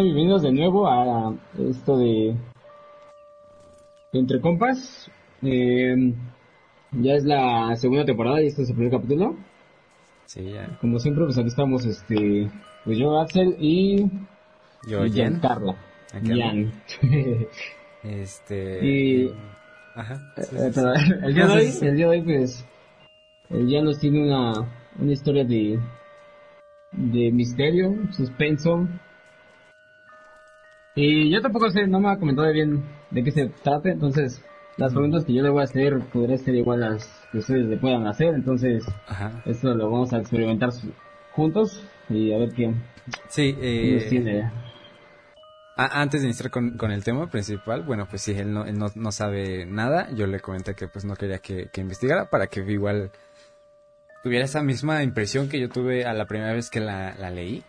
bienvenidos de nuevo a esto de, Entre Compas. Eh, ya es la segunda temporada y este es el primer capítulo. Sí, ya. Como siempre, pues aquí estamos, este, pues yo, Axel y... Yo, y Jen. Carla. Jan. Este... Y- Ajá. Eh, sí, sí, sí. pero el día de hoy, el día de hoy, pues, el Jan nos tiene una, una historia de, de misterio, suspenso. Y yo tampoco sé, no me ha comentado bien de qué se trata, entonces las preguntas que yo le voy a hacer podrían ser igual las que ustedes le puedan hacer, entonces Ajá. esto lo vamos a experimentar juntos y a ver qué, Sí, nos eh, tiene. a- antes de iniciar con, con el tema principal, bueno, pues sí, él, no, él no, no sabe nada. Yo le comenté que pues no quería que, que investigara para que igual tuviera esa misma impresión que yo tuve a la primera vez que la, la leí.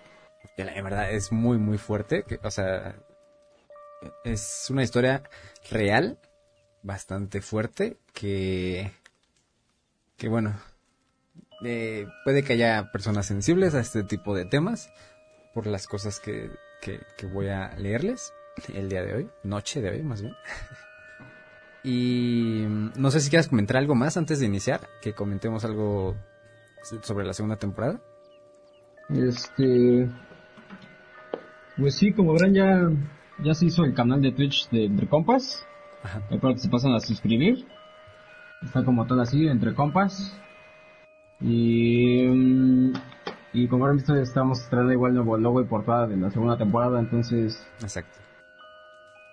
Que la en verdad es muy, muy fuerte. Que, o sea, es una historia real, bastante fuerte, que, que bueno, eh, puede que haya personas sensibles a este tipo de temas por las cosas que, que, que voy a leerles el día de hoy, noche de hoy más bien. Y mm, no sé si quieras comentar algo más antes de iniciar, que comentemos algo sobre la segunda temporada. Este. Pues sí, como verán, ya, ya se hizo el canal de Twitch de Entre Compas. Ajá. Espero que se pasen a suscribir. Está como todo así, Entre Compas. Y. mm, Y como habrán visto, estamos estrenando igual nuevo logo y portada de la segunda temporada. Entonces, Exacto.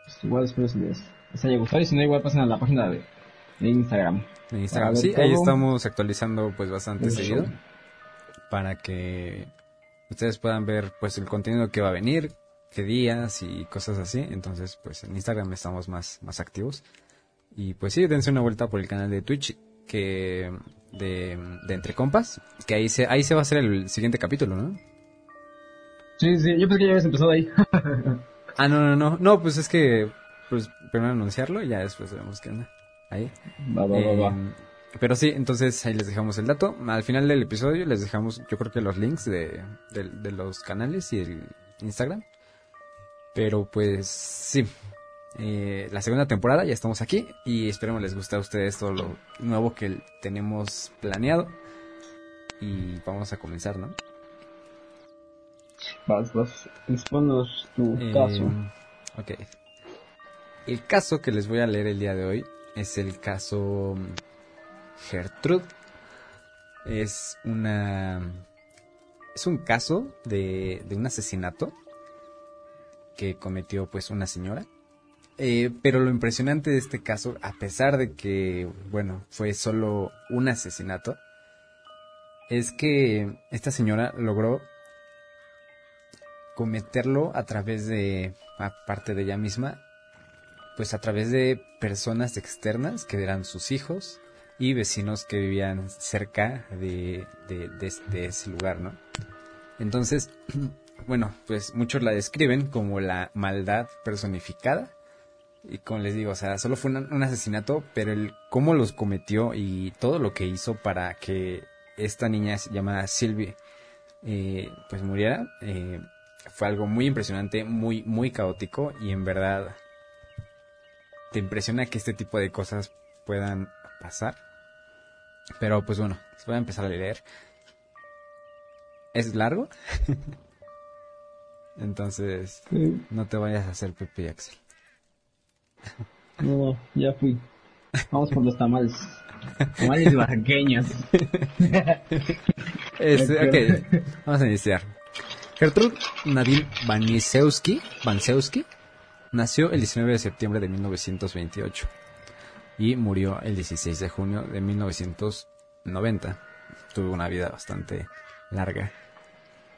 pues, igual espero que les, les haya gustado. Y si no, igual pasen a la página de, de Instagram. En Instagram. Sí, ahí estamos actualizando pues bastante seguido para que ustedes puedan ver pues el contenido que va a venir, qué días y cosas así. Entonces, pues en Instagram estamos más, más activos. Y pues sí, dense una vuelta por el canal de Twitch que de, de Entre Compas, que ahí se, ahí se va a hacer el siguiente capítulo, ¿no? Sí, sí, yo pensé que ya habías empezado ahí. Ah, no, no, no, no, pues es que pues primero anunciarlo y ya después vemos qué onda. Ahí. va, va, va, va. Eh, Pero sí, entonces ahí les dejamos el dato. Al final del episodio les dejamos, yo creo que los links de, de, de los canales y el Instagram. Pero pues sí, eh, la segunda temporada ya estamos aquí y esperemos les guste a ustedes todo lo nuevo que tenemos planeado. Y vamos a comenzar, ¿no? Vas, vas, exponos tu Eh, caso. Ok. El caso que les voy a leer el día de hoy es el caso Gertrude. Es una. Es un caso de, de un asesinato que cometió pues una señora. Eh, pero lo impresionante de este caso, a pesar de que, bueno, fue solo un asesinato, es que esta señora logró cometerlo a través de, aparte de ella misma, pues a través de personas externas que eran sus hijos y vecinos que vivían cerca de, de, ese lugar, ¿no? Entonces, bueno, pues muchos la describen como la maldad personificada. Y como les digo, o sea, solo fue un, asesinato, pero el cómo los cometió y todo lo que hizo para que esta niña llamada Sylvie eh, pues muriera, eh, fue algo muy impresionante, muy, muy caótico y en verdad te impresiona que este tipo de cosas puedan pasar. Pero pues bueno, voy a empezar a leer. Es largo. Entonces, Sí, no te vayas a hacer Pepe y Axel. no, ya fui. Vamos por los tamales. Tamales barranqueños. Este, Ok. ok, vamos a iniciar. Gertrude Nadine Banisewski, Bansewski nació el 19 de septiembre de 1928 y murió el 16 de junio de 1990. Tuvo una vida bastante larga.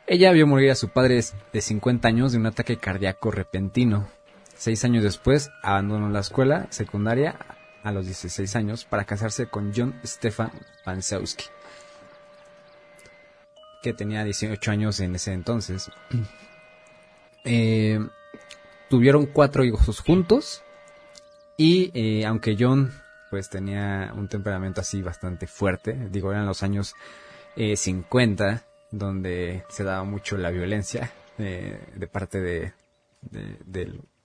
Ella vio morir a su padre de 50 años de un ataque cardíaco repentino. Seis años después abandonó la escuela secundaria a los 16 años para casarse con John Stefan Bansewski que tenía 18 años en ese entonces. Eh, tuvieron cuatro hijos juntos y eh, aunque John pues tenía un temperamento así bastante fuerte, digo eran los años eh, 50 donde se daba mucho la violencia eh, de parte de,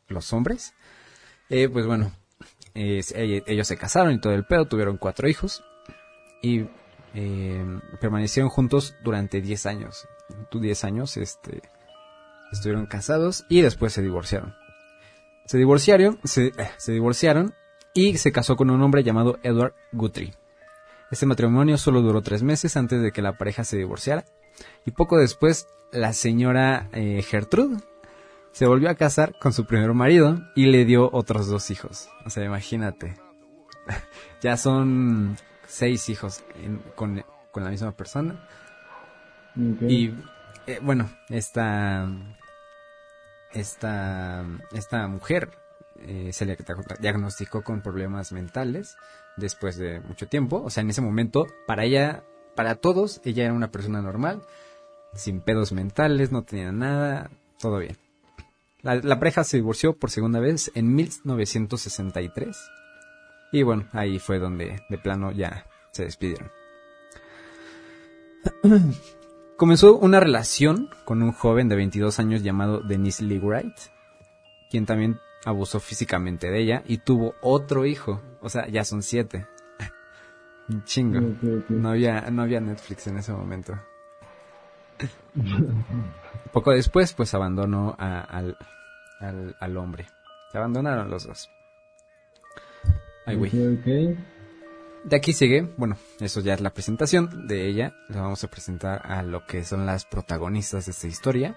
los hombres. Eh, pues bueno, ellos se casaron y todo el pedo, tuvieron cuatro hijos y eh, permanecieron juntos durante 10 años. 10 años este, estuvieron casados y después se divorciaron. Se divorciaron, se divorciaron y se casó con un hombre llamado Edward Guthrie. Este matrimonio solo duró tres meses antes de que la pareja se divorciara y poco después la señora eh, Gertrude se volvió a casar con su primer marido y le dio otros dos hijos. O sea, imagínate. ya son seis hijos con, la misma persona. Y eh, bueno, esta, esta, esta mujer eh, se le diagnosticó con problemas mentales después de mucho tiempo. O sea, en ese momento, para ella, para todos, ella era una persona normal, sin pedos mentales, no tenía nada, todo bien. La, pareja se divorció por segunda vez en 1963. Y bueno, ahí fue donde de plano ya se despidieron. Comenzó una relación con un joven de 22 años llamado Denise Lee Wright, quien también abusó físicamente de ella y tuvo otro hijo. O sea, ya son siete. Un chingo. No había, no había Netflix en ese momento. Poco después, pues abandonó al, al, hombre. Se abandonaron los dos. Ay, güey. De aquí sigue, bueno, eso ya es la presentación de ella. Le vamos a presentar a lo que son las protagonistas de esta historia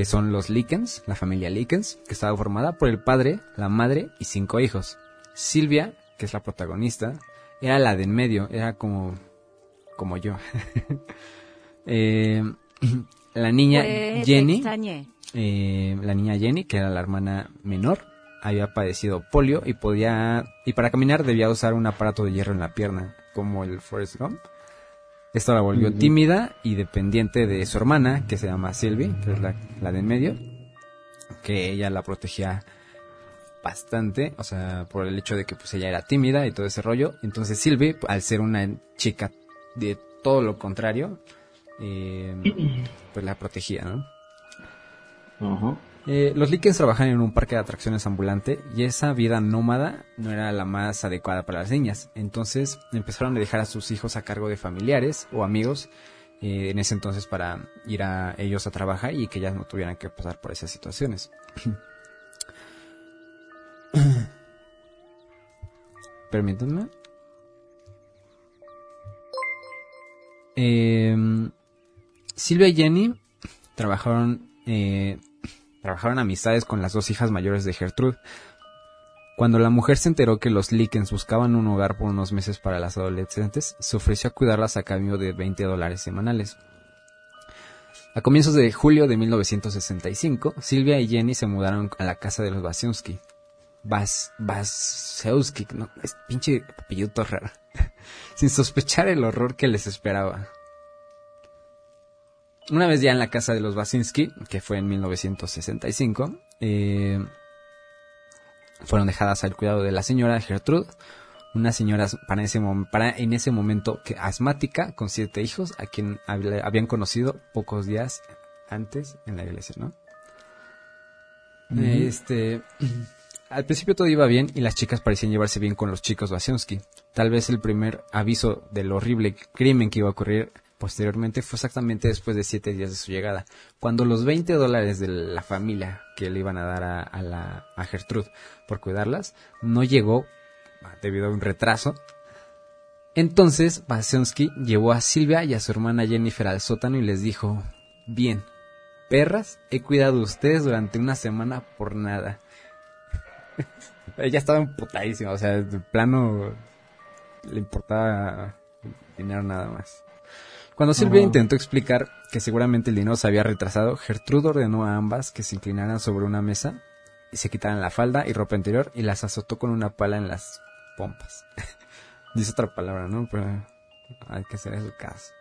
que son los Likens, la familia Likens, que estaba formada por el padre, la madre y cinco hijos. Silvia, que es la protagonista, era la de en medio, era como, como yo. Eh, la niña Jenny, eh, la niña Jenny, que era la hermana menor, había padecido polio y podía, y para caminar debía usar un aparato de hierro en la pierna, como el Forrest Gump. Esto la volvió tímida y dependiente de su hermana, que se llama Sylvie, que es la, de en medio, que ella la protegía bastante, o sea, por el hecho de que pues ella era tímida y todo ese rollo. Entonces Sylvie, al ser una chica de todo lo contrario, eh, pues la protegía, ¿no? Eh, los Likens trabajan en un parque de atracciones ambulante y esa vida nómada no era la más adecuada para las niñas. Entonces empezaron a dejar a sus hijos a cargo de familiares o amigos eh, en ese entonces para ir a ellos a trabajar y que ellas no tuvieran que pasar por esas situaciones. Permítanme. Em, Silvia y Jenny trabajaron eh, Trabajaron amistades con las dos hijas mayores de Gertrude. Cuando la mujer se enteró que los Likens buscaban un hogar por unos meses para las adolescentes, se ofreció a cuidarlas a cambio de 20 dólares semanales. A comienzos de julio de 1965, Silvia y Jenny se mudaron a la casa de los Basiewski. Bas, Basewski, no, es pinche apellido raro. Sin sospechar el horror que les esperaba. Una vez ya en la casa de los Basinski, que fue en 1965, eh, fueron dejadas al cuidado de la señora Gertrude, una señora para, ese, para en ese momento que asmática con siete hijos, a quien habían conocido pocos días antes en la iglesia, ¿no? Este, al principio todo iba bien y las chicas parecían llevarse bien con los chicos Basinski. Tal vez el primer aviso del horrible crimen que iba a ocurrir Posteriormente fue exactamente después de siete días de su llegada, cuando los 20 dólares de la familia que le iban a dar a, la, a Gertrude por cuidarlas no llegó debido a un retraso. Entonces Basensky llevó a Silvia y a su hermana Jennifer al sótano y les dijo, bien, perras, he cuidado de ustedes durante una semana por nada. Ella estaba emputadísima, o sea, de plano le importaba dinero nada más. Cuando Silvia intentó explicar que seguramente el dinero se había retrasado, Gertrude ordenó a ambas que se inclinaran sobre una mesa y se quitaran la falda y ropa interior y las azotó con una pala en las pompas. Dice otra palabra, ¿no? Pero hay que hacer eso caso.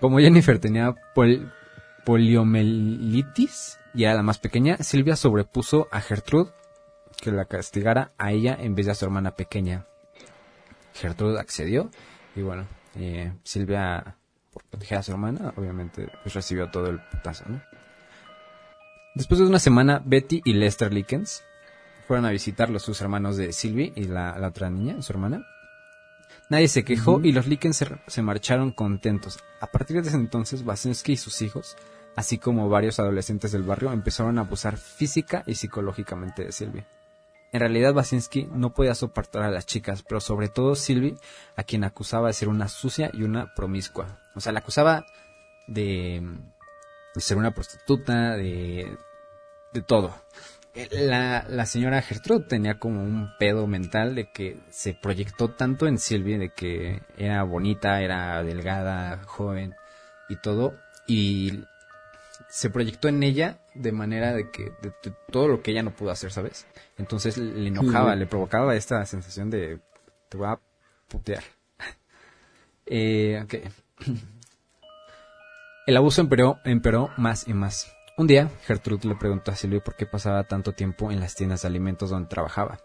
Como Jennifer tenía poliomelitis y era la más pequeña, Silvia sobrepuso a Gertrude que la castigara a ella en vez de a su hermana pequeña. Gertrude accedió y bueno, eh, Silvia, por proteger a su hermana, obviamente pues, recibió todo el putazo, ¿no? Después de una semana, Betty y Lester Likens fueron a visitar a sus hermanos de Sylvie y la, la otra niña, su hermana. Nadie se quejó y los Likens se, se marcharon contentos. A partir de ese entonces, Basinski y sus hijos, así como varios adolescentes del barrio, empezaron a abusar física y psicológicamente de Sylvie. En realidad, Basinski no podía soportar a las chicas, pero sobre todo Sylvie, a quien acusaba de ser una sucia y una promiscua. O sea, la acusaba de, ser una prostituta, de, de todo. La, la señora Gertrude tenía como un pedo mental de que se proyectó tanto en Sylvie, de que era bonita, era delgada, joven y todo, y se proyectó en ella de manera de que de, de todo lo que ella no pudo hacer, ¿sabes? Entonces le enojaba, Sí. le provocaba esta sensación de te voy a putear. Eh, ok. El abuso empeoró, empeoró más y más. Un día, Gertrude le preguntó a Sylvie por qué pasaba tanto tiempo en las tiendas de alimentos donde trabajaba.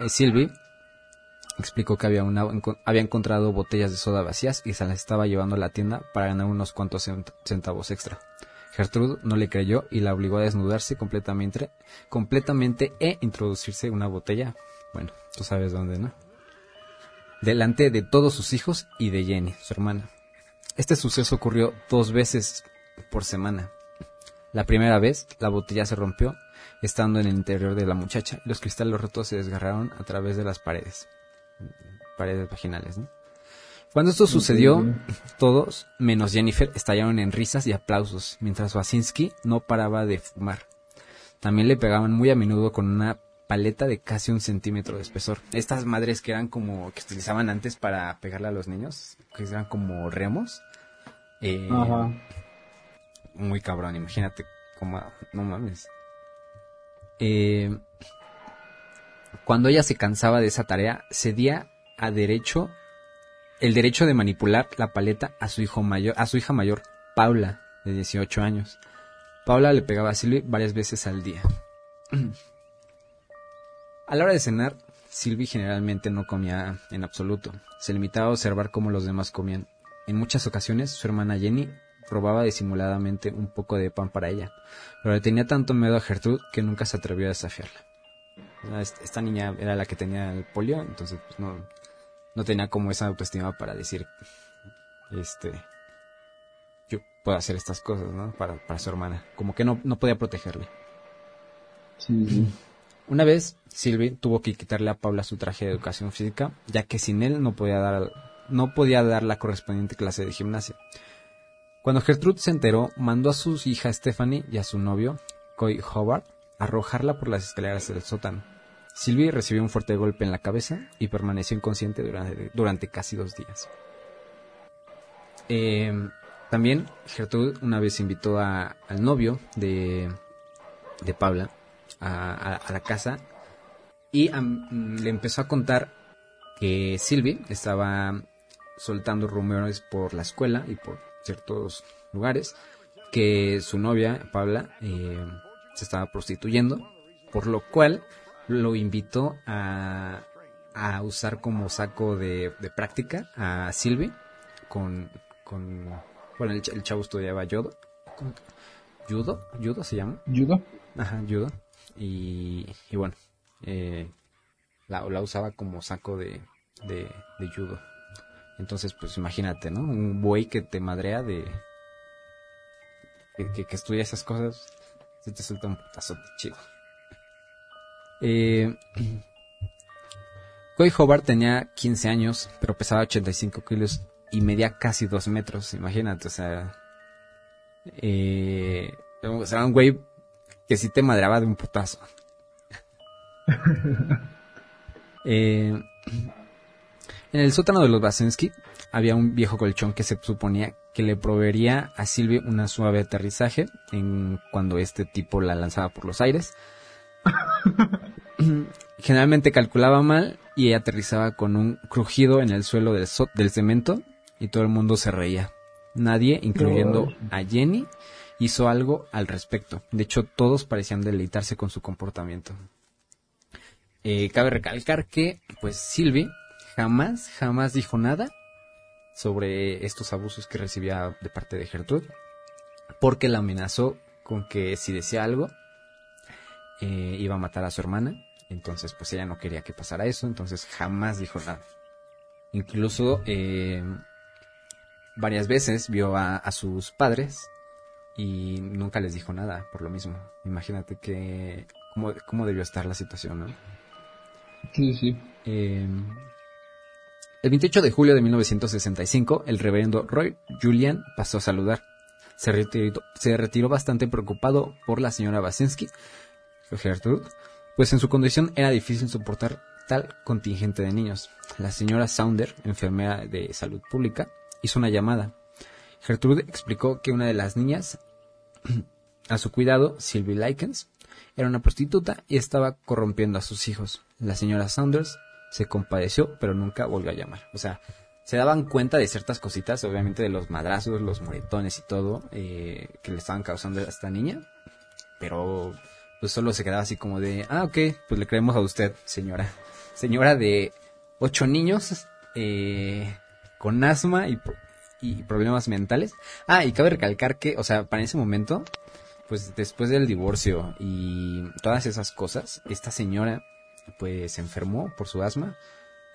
Eh, Sylvie explicó que había, encontrado botellas de soda vacías y se las estaba llevando a la tienda para ganar unos cuantos cent- centavos extra. Gertrude no le creyó y la obligó a desnudarse completamente, completamente e introducirse una botella. Bueno, tú sabes dónde, ¿no? Delante de todos sus hijos y de Jenny, su hermana. Este suceso ocurrió dos veces por semana. La primera vez, la botella se rompió estando en el interior de la muchacha y los cristales rotos se desgarraron a través de las paredes. Paredes vaginales, ¿no? Cuando esto sucedió, todos, menos Jennifer, estallaron en risas y aplausos, mientras Wasinski no paraba de fumar. También le pegaban muy a menudo con una paleta de casi un centímetro de espesor. Estas madres que eran como, que utilizaban antes para pegarle a los niños, que eran como remos. eh, Ajá. muy cabrón, imagínate cómo, no mames. Eh, cuando ella se cansaba de esa tarea, cedía a derecho el derecho de manipular la paleta a su hijo mayor, a su hija mayor, Paula, de 18 años. Paula le pegaba a Sylvie varias veces al día. A la hora de cenar, Sylvie generalmente no comía en absoluto. Se limitaba a observar cómo los demás comían. En muchas ocasiones, su hermana Jenny robaba disimuladamente un poco de pan para ella, pero le tenía tanto miedo a Gertrude que nunca se atrevió a desafiarla. Ah, est- Esta niña era la que tenía el polio, entonces pues, no, no tenía como esa autoestima para decir, este, yo puedo hacer estas cosas, ¿no? Para, para su hermana. Como que no, no podía protegerle. Sí, sí. Una vez, Sylvie tuvo que quitarle a Paula su traje de educación física, ya que sin él no podía dar, no podía dar la correspondiente clase de gimnasia. Cuando Gertrude se enteró, mandó a su hija Stephanie y a su novio, Coy Hobart, a arrojarla por las escaleras del sótano. Sylvie recibió un fuerte golpe en la cabeza y permaneció inconsciente durante, durante casi dos días. Eh, también Gertrude una vez invitó a- al novio de, de Paula a, la casa y le empezó a contar que Sylvie estaba soltando rumores por la escuela y por ciertos lugares que su novia Paula eh, se estaba prostituyendo por lo cual lo invitó a, a usar como saco de, de práctica a Sylvie con, con bueno el, ch- el chavo estudiaba judo judo se llama ¿Judo? Ajá, judo. Y, y bueno, eh, la, la usaba como saco de, de, de judo. Entonces, pues imagínate, ¿no? Un buey que te madrea de... Que, que, que estudia esas cosas, se te suelta un putazote chido. Eh, Coy Hobart tenía 15 años, pero pesaba 85 kilos y medía casi 2 metros, imagínate, o sea... Eh, o sea, un güey que sí te madreaba de un putazo. Eh, en el sótano de los Basensky había un viejo colchón que se suponía que le proveería a Sylvie una suave aterrizaje en cuando este tipo la lanzaba por los aires. Generalmente calculaba mal y ella aterrizaba con un crujido en el suelo del, so- del cemento y todo el mundo se reía. Nadie, incluyendo a Jenny, hizo algo al respecto. De hecho, todos parecían deleitarse con su comportamiento. Eh, cabe recalcar que, pues, Sylvie jamás, jamás dijo nada sobre estos abusos que recibía de parte de Gertrude, porque la amenazó con que si decía algo, eh, iba a matar a su hermana. Entonces, pues ella no quería que pasara eso, entonces jamás dijo nada. Incluso eh, varias veces vio a, sus padres y nunca les dijo nada por lo mismo. Imagínate que cómo, cómo debió estar la situación, ¿no? Sí, sí. Em, el 28 de julio de 1965, el reverendo Roy Julian pasó a saludar. Se retiró, bastante preocupado por la señora Basinski, Gertrude, pues en su condición era difícil soportar tal contingente de niños. La señora Sounder, enfermera de salud pública, hizo una llamada. Gertrude explicó que una de las niñas a su cuidado, Sylvie Likens, era una prostituta y estaba corrompiendo a sus hijos. La señora Saunders se compadeció, pero nunca volvió a llamar. O sea, se daban cuenta de ciertas cositas, obviamente de los madrazos, los moretones y todo, eh, que le estaban causando a esta niña, pero pues solo se quedaba así como de, ah, ok, pues le creemos a usted, señora. Señora de ocho niños, eh, con asma y, y problemas mentales. Ah, y cabe recalcar que, o sea, para ese momento, pues después del divorcio y todas esas cosas, esta señora pues se enfermó por su asma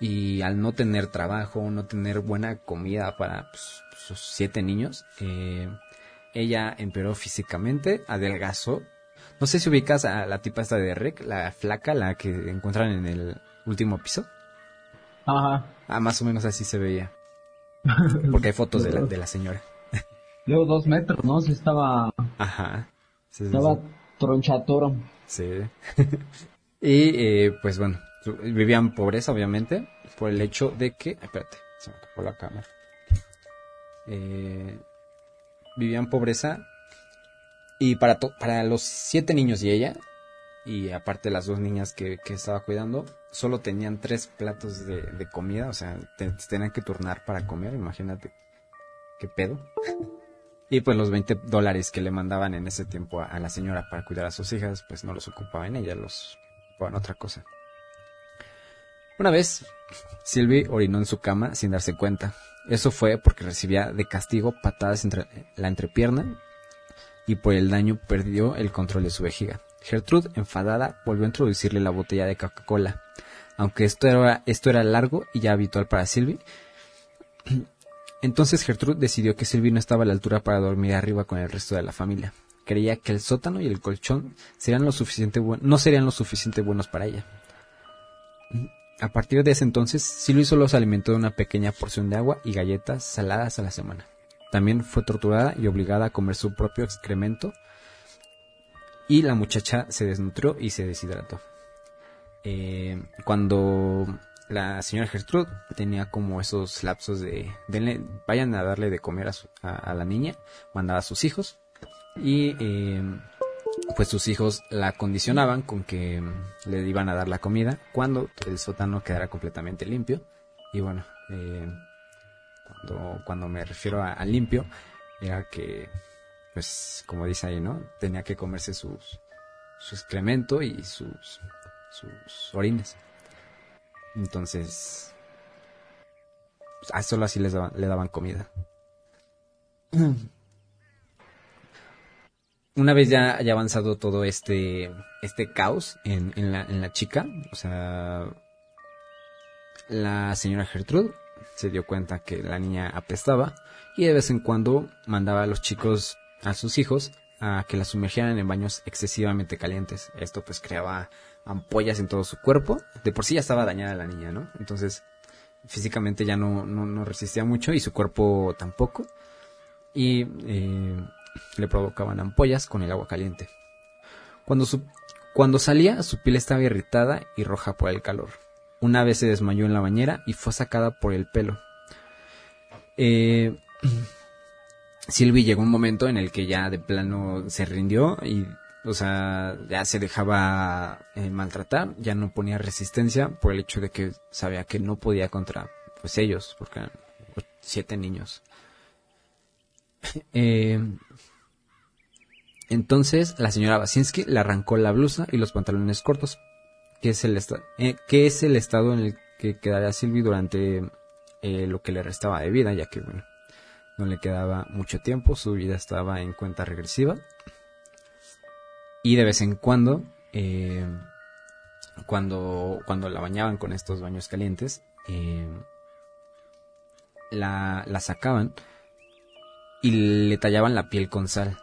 y al no tener trabajo, no tener buena comida para pues, sus siete niños, eh, ella empeoró físicamente, adelgazó. No sé si ubicas a la tipa esta de Rick, la flaca, la que encuentran en el último piso. Ajá. Ah, más o menos así se veía. Porque hay fotos de la, de la señora. Luego dos metros, ¿no? Se estaba... Ajá. estaba tronchatoro. Sí. y eh, pues bueno, vivían pobreza, obviamente, por el hecho de que... Espérate, se me tapó la cámara. Eh, vivían pobreza y para, para los siete niños y ella, y aparte las dos niñas que, que estaba cuidando, solo tenían tres platos de, de comida, o sea, tenían que turnar para comer, imagínate qué pedo. Y pues los 20 dólares que le mandaban en ese tiempo a, la señora para cuidar a sus hijas, pues no los ocupaba en ella, los en otra cosa. Una vez, Sylvie orinó en su cama sin darse cuenta. Eso fue porque recibía de castigo patadas entre la entrepierna y por el daño perdió el control de su vejiga. Gertrude, enfadada, volvió a introducirle la botella de Coca-Cola. Aunque esto era, esto era largo y ya habitual para Sylvie, entonces Gertrude decidió que Sylvie no estaba a la altura para dormir arriba con el resto de la familia. Creía que el sótano y el colchón serían lo suficiente no serían lo suficiente buenos para ella. A partir de ese entonces, Sylvie solo se alimentó de una pequeña porción de agua y galletas saladas a la semana. También fue torturada y obligada a comer su propio excremento y la muchacha se desnutrió y se deshidrató. Eh, cuando la señora Gertrude tenía como esos lapsos de, vayan a darle de comer a, la niña, mandaba a sus hijos y eh, pues sus hijos la condicionaban con que le iban a dar la comida cuando el sótano quedara completamente limpio y bueno eh, cuando, cuando me refiero a limpio era que pues como dice ahí, ¿no? Tenía que comerse sus, su excremento y sus, sus orines. Entonces, a solo así les daban, le daban comida. Una vez ya haya avanzado todo este, este caos en, en, la, en la chica, o sea, la señora Gertrude se dio cuenta que la niña apestaba y de vez en cuando mandaba a los chicos a sus hijos a que la sumergieran en baños excesivamente calientes. Esto pues creaba ampollas en todo su cuerpo. De por sí ya estaba dañada la niña, ¿no? Entonces físicamente ya no, no, resistía mucho y su cuerpo tampoco. Y eh, le provocaban ampollas con el agua caliente. Cuando, su, cuando salía su piel estaba irritada y roja por el calor. Una vez se desmayó en la bañera y fue sacada por el pelo. Eh, Sylvie llegó un momento en el que ya de plano se rindió y, o sea, ya se dejaba eh, maltratar, ya no ponía resistencia por el hecho de que sabía que no podía contra, pues ellos, porque eran siete niños. Eh, entonces la señora Basinski le arrancó la blusa y los pantalones cortos, que es el, eh, que es el estado en el que quedaría Sylvie durante lo que le restaba de vida, ya que, bueno, no le quedaba mucho tiempo, su vida estaba en cuenta regresiva. Y de vez en cuando, eh, cuando, cuando la bañaban con estos baños calientes, eh, la, la sacaban y le tallaban la piel con sal.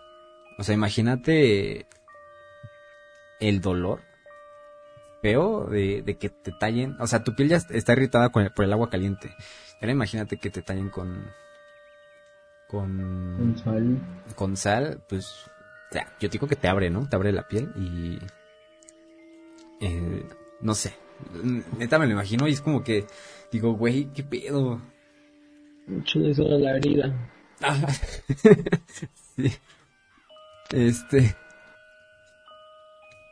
O sea, imagínate el dolor feo de, de que te tallen. O sea, tu piel ya está irritada con por el agua caliente. Ahora imagínate que te tallen con. Con. Con sal. Con sal, pues. O sea, yo digo que te abre, ¿no? Te abre la piel y. Eh, no sé. Neta me lo imagino y es como que. Digo, güey, ¿qué pedo? Mucho de eso la herida. sí. Este.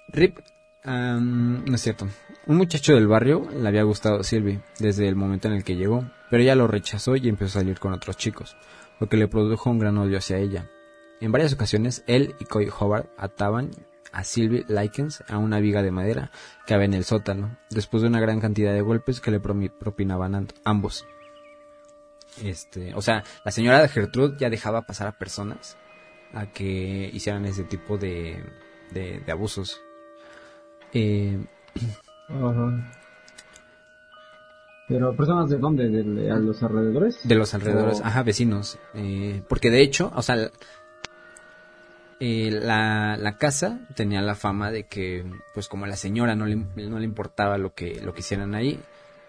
Rip no es cierto. Un muchacho del barrio le había gustado a Sylvie desde el momento en el que llegó, pero ella lo rechazó y empezó a salir con otros chicos, lo que le produjo un gran odio hacia ella. En varias ocasiones, él y Coy Howard ataban a Sylvie Likens a una viga de madera que había en el sótano, después de una gran cantidad de golpes que le propinaban ambos. Este, o sea, la señora de Gertrude ya dejaba pasar a personas a que hicieran ese tipo de, de abusos. Eh, Pero personas de dónde, de, a los alrededores. De los alrededores, ajá, vecinos. Eh, porque de hecho, o sea, eh, la, la, casa tenía la fama de que, pues como a la señora no le, no le importaba lo que, lo que hicieran ahí,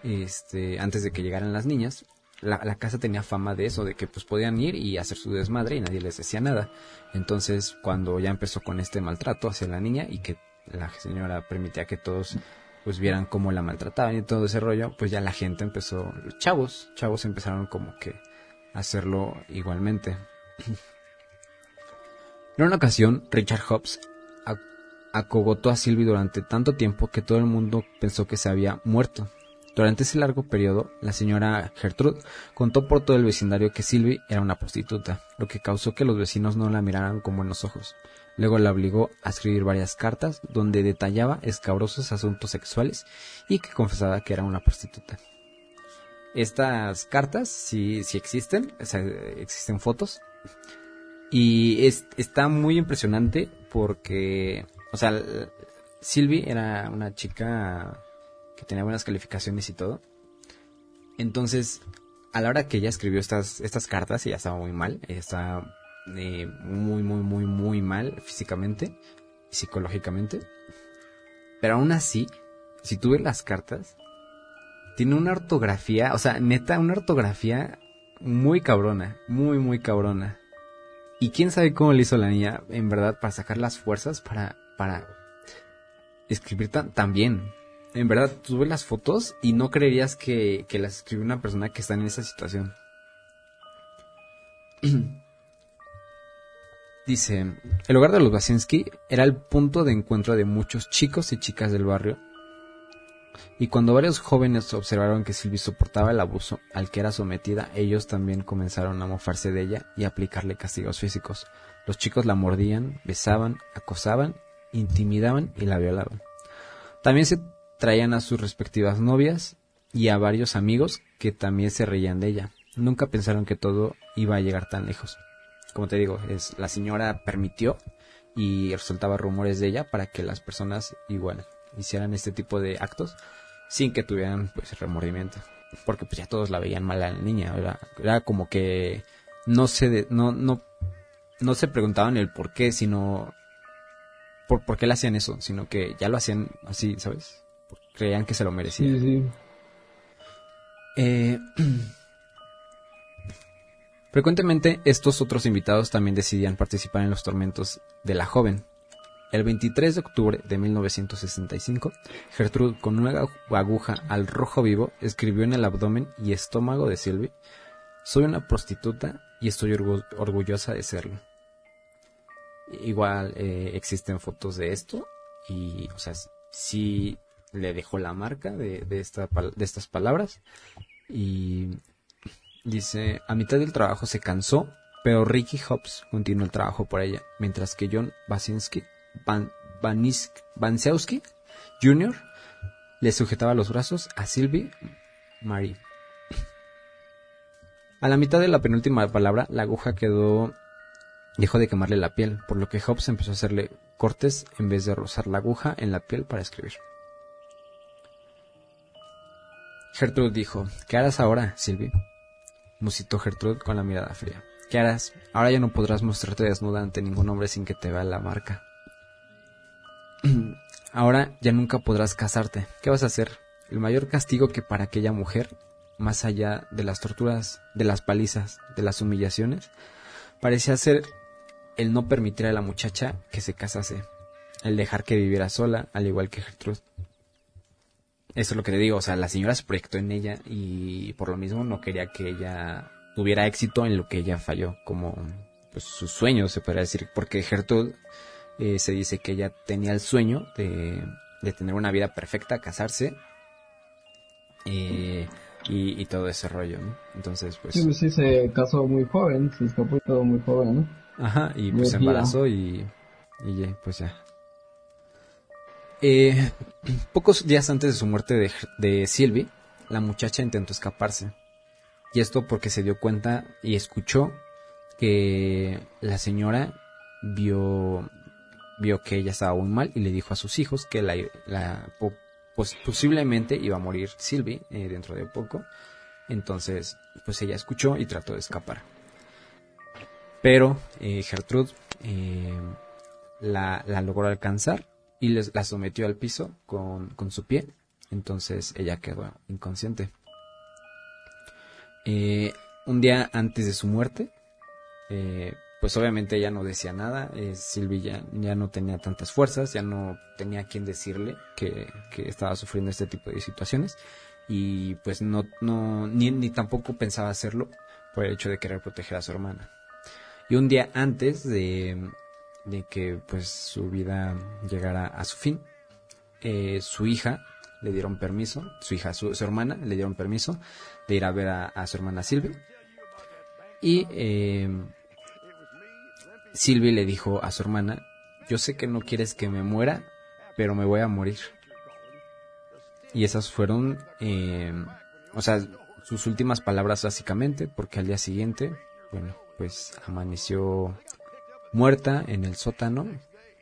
este, antes de que llegaran las niñas, la, la, casa tenía fama de eso, de que pues podían ir y hacer su desmadre y nadie les decía nada. Entonces, cuando ya empezó con este maltrato hacia la niña y que la señora permitía que todos pues vieran cómo la maltrataban y todo ese rollo, pues ya la gente empezó, chavos, chavos empezaron como que a hacerlo igualmente. en una ocasión, Richard Hobbs acogotó a Sylvie durante tanto tiempo que todo el mundo pensó que se había muerto. Durante ese largo periodo, la señora Gertrude contó por todo el vecindario que Sylvie era una prostituta, lo que causó que los vecinos no la miraran con buenos ojos. Luego la obligó a escribir varias cartas donde detallaba escabrosos asuntos sexuales y que confesaba que era una prostituta. Estas cartas sí, sí existen, existen fotos. Y es, está muy impresionante porque, o sea, Sylvie era una chica que tenía buenas calificaciones y todo. Entonces, a la hora que ella escribió estas, estas cartas, ella estaba muy mal, ella estaba muy, muy, muy, muy mal físicamente psicológicamente. Pero aún así, si tú ves las cartas, tiene una ortografía, o sea, neta, una ortografía muy cabrona, muy, muy cabrona. Y quién sabe cómo le hizo la niña, en verdad, para sacar las fuerzas para, para escribir tan, bien. En verdad, tú ves las fotos y no creerías que, que las escribe una persona que está en esa situación. Dice, el hogar de los Basinski era el punto de encuentro de muchos chicos y chicas del barrio. Y cuando varios jóvenes observaron que Sylvie soportaba el abuso al que era sometida, ellos también comenzaron a mofarse de ella y aplicarle castigos físicos. Los chicos la mordían, besaban, acosaban, intimidaban y la violaban. También se traían a sus respectivas novias y a varios amigos que también se reían de ella. Nunca pensaron que todo iba a llegar tan lejos. Como te digo, es la señora permitió y resultaba rumores de ella para que las personas igual hicieran este tipo de actos sin que tuvieran pues remordimiento. Porque pues ya todos la veían mal a la niña era, como que no se no no no se preguntaban el por qué sino por, por qué le hacían eso sino que ya lo hacían así sabes creían que se lo merecía sí, sí. Eh, Frecuentemente estos otros invitados también decidían participar en los tormentos de la joven. El 23 de octubre de 1965, Gertrude, con una aguja al rojo vivo, escribió en el abdomen y estómago de Sylvie, Soy una prostituta y estoy orgullosa de serlo. Igual eh, existen fotos de esto y, o sea, sí le dejó la marca de, de, esta, de estas palabras y Dice, a mitad del trabajo se cansó, pero Ricky Hobbs continuó el trabajo por ella, mientras que John Basinski, Van, Jr. le sujetaba los brazos a Sylvie Marie. A la mitad de la penúltima palabra, la aguja quedó dejó de quemarle la piel, por lo que Hobbs empezó a hacerle cortes en vez de rozar la aguja en la piel para escribir. Gertrude dijo, ¿qué harás ahora, Sylvie? musitó Gertrude con la mirada fría. ¿Qué harás? Ahora ya no podrás mostrarte desnuda ante ningún hombre sin que te vea la marca. Ahora ya nunca podrás casarte. ¿Qué vas a hacer? El mayor castigo que para aquella mujer, más allá de las torturas, de las palizas, de las humillaciones, parecía ser el no permitir a la muchacha que se casase, el dejar que viviera sola, al igual que Gertrude. Eso es lo que te digo, o sea, la señora se proyectó en ella y por lo mismo no quería que ella tuviera éxito en lo que ella falló, como pues, sus sueños, se podría decir, porque Gertrude eh, se dice que ella tenía el sueño de, de tener una vida perfecta, casarse eh, y, y, todo ese rollo, ¿no? Entonces, pues... Sí, pues sí, se casó muy joven, se escapó y todo muy joven, ¿no? Ajá, y pues se embarazó y, y pues ya. Eh, pocos días antes de su muerte de, de Sylvie, la muchacha intentó escaparse. Y esto porque se dio cuenta y escuchó que la señora vio vio que ella estaba muy mal y le dijo a sus hijos que la, pues, posiblemente iba a morir Sylvie eh, dentro de poco. Entonces, pues ella escuchó y trató de escapar. Pero eh, Gertrude eh, la, la, logró alcanzar y les, la sometió al piso con, con, su pie. Entonces ella quedó inconsciente. un día antes de su muerte, pues obviamente ella no decía nada, eh, Silvia ya, no tenía tantas fuerzas, ya no tenía quien decirle que, que, estaba sufriendo este tipo de situaciones y pues no, no ni, ni, tampoco pensaba hacerlo por el hecho de querer proteger a su hermana. Y un día antes de, de que pues su vida llegara a su fin, eh, su hija le dieron permiso, su hija, su, su, hermana le dieron permiso de ir a ver a, su hermana Silvia y eh, Silvia le dijo a su hermana, yo sé que no quieres que me muera, pero me voy a morir. Y esas fueron, eh, o sea, sus últimas palabras básicamente, porque al día siguiente, bueno, pues amaneció muerta en el sótano,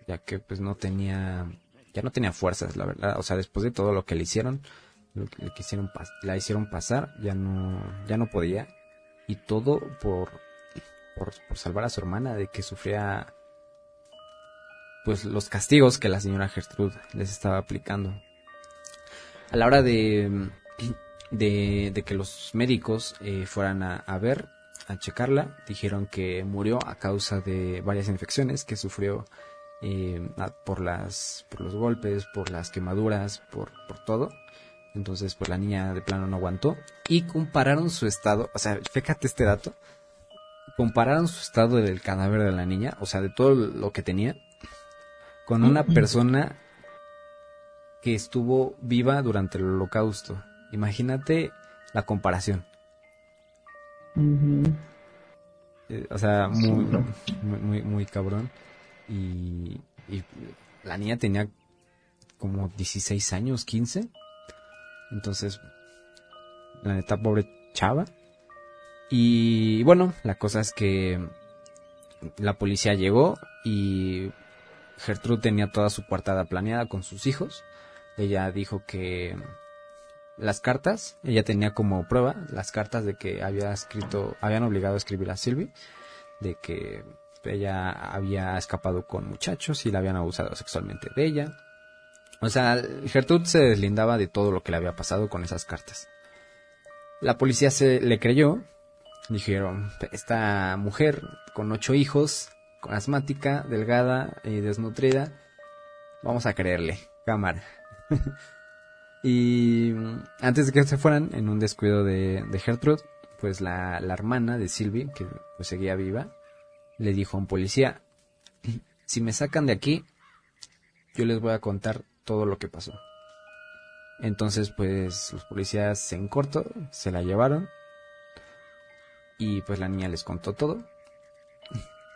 ya que pues no tenía, ya no tenía fuerzas, la verdad, o sea, después de todo lo que le hicieron, lo que le quisieron, la hicieron pasar, ya no, ya no podía, y todo por por, salvar a su hermana de que sufría pues los castigos que la señora Gertrude les estaba aplicando. A la hora de, de, que los médicos eh, fueran a, a, ver, a checarla, dijeron que murió a causa de varias infecciones que sufrió eh, por, las, por los golpes, por las quemaduras, por, por todo. Entonces, pues la niña de plano no aguantó. Y compararon su estado, o sea, fíjate este dato, compararon su estado del cadáver de la niña, o sea, de todo lo que tenía, con una persona que estuvo viva durante el holocausto. Imagínate la comparación. Eh, o sea, muy, muy, muy, muy, cabrón. Y, y, la niña tenía como 16 años, 15. Entonces, la neta, pobre chava. Y bueno, la cosa es que la policía llegó y Gertrude tenía toda su cuartada planeada con sus hijos. Ella dijo que las cartas, ella tenía como prueba las cartas de que había escrito, habían obligado a escribir a Sylvie, de que ella había escapado con muchachos y la habían abusado sexualmente de ella. O sea, Gertrude se deslindaba de todo lo que le había pasado con esas cartas. La policía se le creyó dijeron, esta mujer con ocho hijos, asmática, delgada y desnutrida, vamos a creerle, cámara. y antes de que se fueran, en un descuido de, de Gertrude, pues la, hermana de Sylvie, que pues seguía viva, le dijo a un policía, si me sacan de aquí, yo les voy a contar todo lo que pasó. Entonces, pues los policías en corto se la llevaron y pues la niña les contó todo.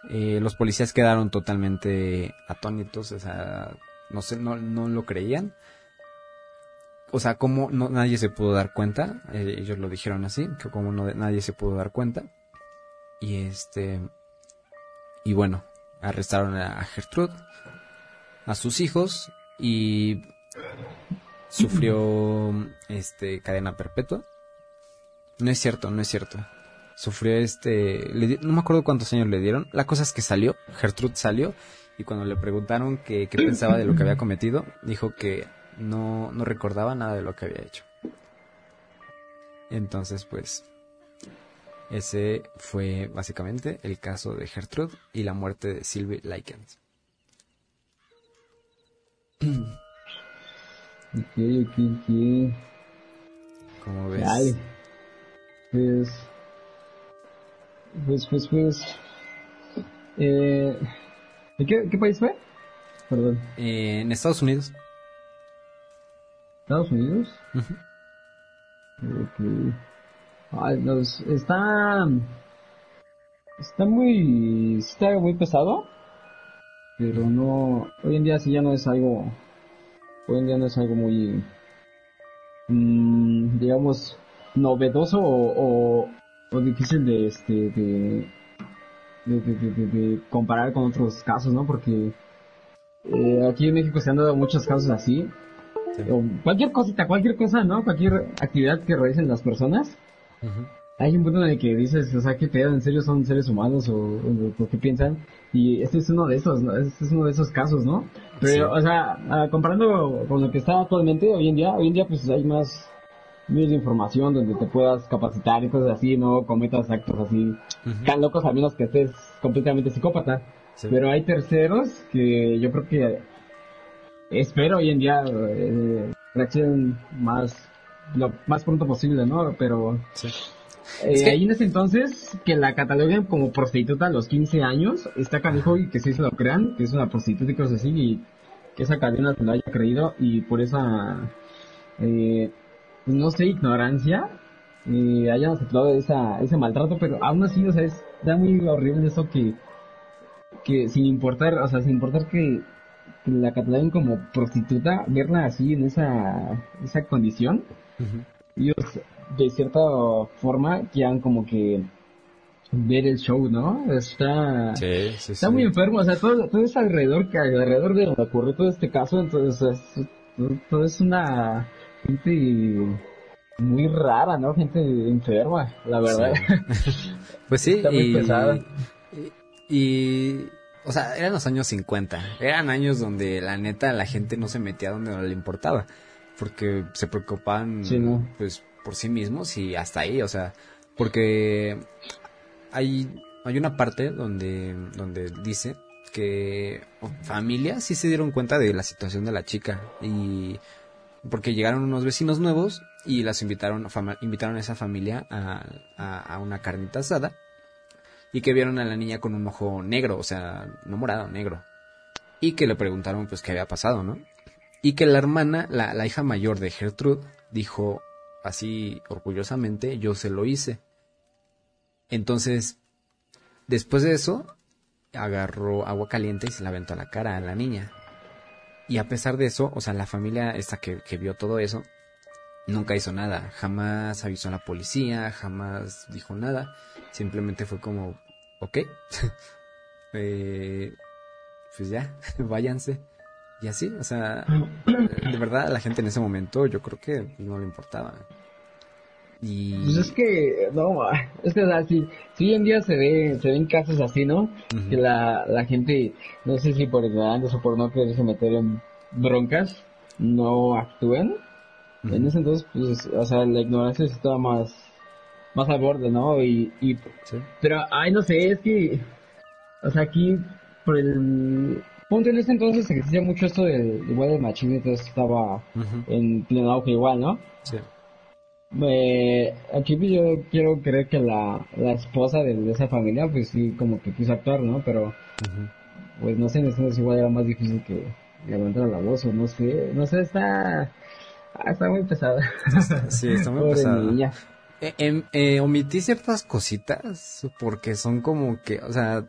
Eh, los policías quedaron totalmente atónitos, o sea, no sé, no lo creían. O sea, como no, nadie se pudo dar cuenta, eh, ellos lo dijeron así, que como no, nadie se pudo dar cuenta. Y este, y bueno, arrestaron a Gertrude a sus hijos y sufrió este cadena perpetua. No es cierto, no es cierto. Sufrió este, no me acuerdo cuántos años le dieron. La cosa es que salió, Gertrude salió y cuando le preguntaron qué pensaba de lo que había cometido, dijo que no, no recordaba nada de lo que había hecho. Entonces, pues, ese fue básicamente el caso de Gertrude y la muerte de Sylvie Likens. Ok, ok, ok. ¿Cómo ves? Dale. Pues, pues, pues, pues. Eh, ¿qué, ¿Qué país fue? Perdón. Eh, en Estados Unidos. ¿Estados Unidos? Ay, está. Está muy. Está muy pesado. Pero no. Hoy en día sí ya no es algo. Hoy en día no es algo muy. Mmm, digamos. Novedoso o, o, difícil de este. De, de, de, de, comparar con otros casos, ¿no? Porque. Eh, aquí en México se han dado muchos casos así. O cualquier cosita, cualquier cosa, ¿no? Cualquier actividad que realicen las personas hay un punto en el que dices, o sea, que pedo, en serio son seres humanos o, o, qué piensan. Y este es uno de esos, ¿no? Este es uno de esos casos, ¿no? Pero, o sea, ah, comparando con lo que está actualmente, hoy en día, hoy en día pues hay más medios de información donde te puedas capacitar y cosas así, no cometas actos así tan locos a menos que estés completamente psicópata. Pero hay terceros que yo creo que espero hoy en día eh, reaccionen más lo más pronto posible, ¿no? Pero eh, ahí en ese entonces que la cataloguen como prostituta a los 15 años, está canijo y que sí se lo crean, que es una prostituta y cosas así, y que esa cadena se lo haya creído y por esa, eh, no sé, ignorancia, eh, hayan aceptado esa, ese maltrato, pero aún así, o sea, es da muy horrible eso que, que sin importar, o sea, sin importar que, la cataloguen como prostituta, verla así en esa, esa condición, ellos de cierta forma quieran como que ver el show, ¿no? Está, está muy enfermo, o sea, todo, todo es alrededor, que alrededor de donde ocurrió todo este caso, entonces todo, es una gente muy rara, ¿no? Gente enferma, la verdad. pues sí, está muy pesada. y, o sea, eran los años 50, eran años donde la neta la gente no se metía donde no le importaba porque se preocupan pues por sí mismos y hasta ahí, o sea, porque hay hay una parte donde donde dice que familias sí se dieron cuenta de la situación de la chica y porque llegaron unos vecinos nuevos y las invitaron invitaron a esa familia a, a, una carnita asada y que vieron a la niña con un ojo negro, o sea, no morado, negro. Y que le preguntaron pues qué había pasado, ¿no? Y que la hermana, la, la hija mayor de Gertrude, dijo así orgullosamente, yo se lo hice. Entonces, después de eso, agarró agua caliente y se la aventó a la cara a la niña. Y a pesar de eso, o sea, la familia esta que, que vio todo eso, nunca hizo nada. Jamás avisó a la policía, jamás dijo nada. Simplemente fue como, ok, eh, pues ya, váyanse. Y así, o sea, de verdad a la gente en ese momento yo creo que no le importaba. Y... Pues es que, no, es que, o sea, si, hoy en día se ve, se ven casos así, ¿no? Que la, la gente, no sé si por ignorancia o por no quererse meter en broncas, no actúen. En ese entonces, pues, o sea, la ignorancia estaba más, más al borde, ¿no? Y, y, pero, ay, no sé, es que, o sea, aquí, por el, punto en ese entonces existía mucho esto del igual del machismo, entonces estaba en pleno auge igual, ¿no? Sí. Eh, aquí pues, yo quiero creer que la, la esposa de, esa familia, pues sí, como que quiso actuar, ¿no? Pero, pues no sé, en ese entonces igual era más difícil que levantar la voz, o no sé, no sé, está, ah, está muy pesada. Sí, está muy pesada. Eh, em, eh, omití ciertas cositas porque son como que, o sea,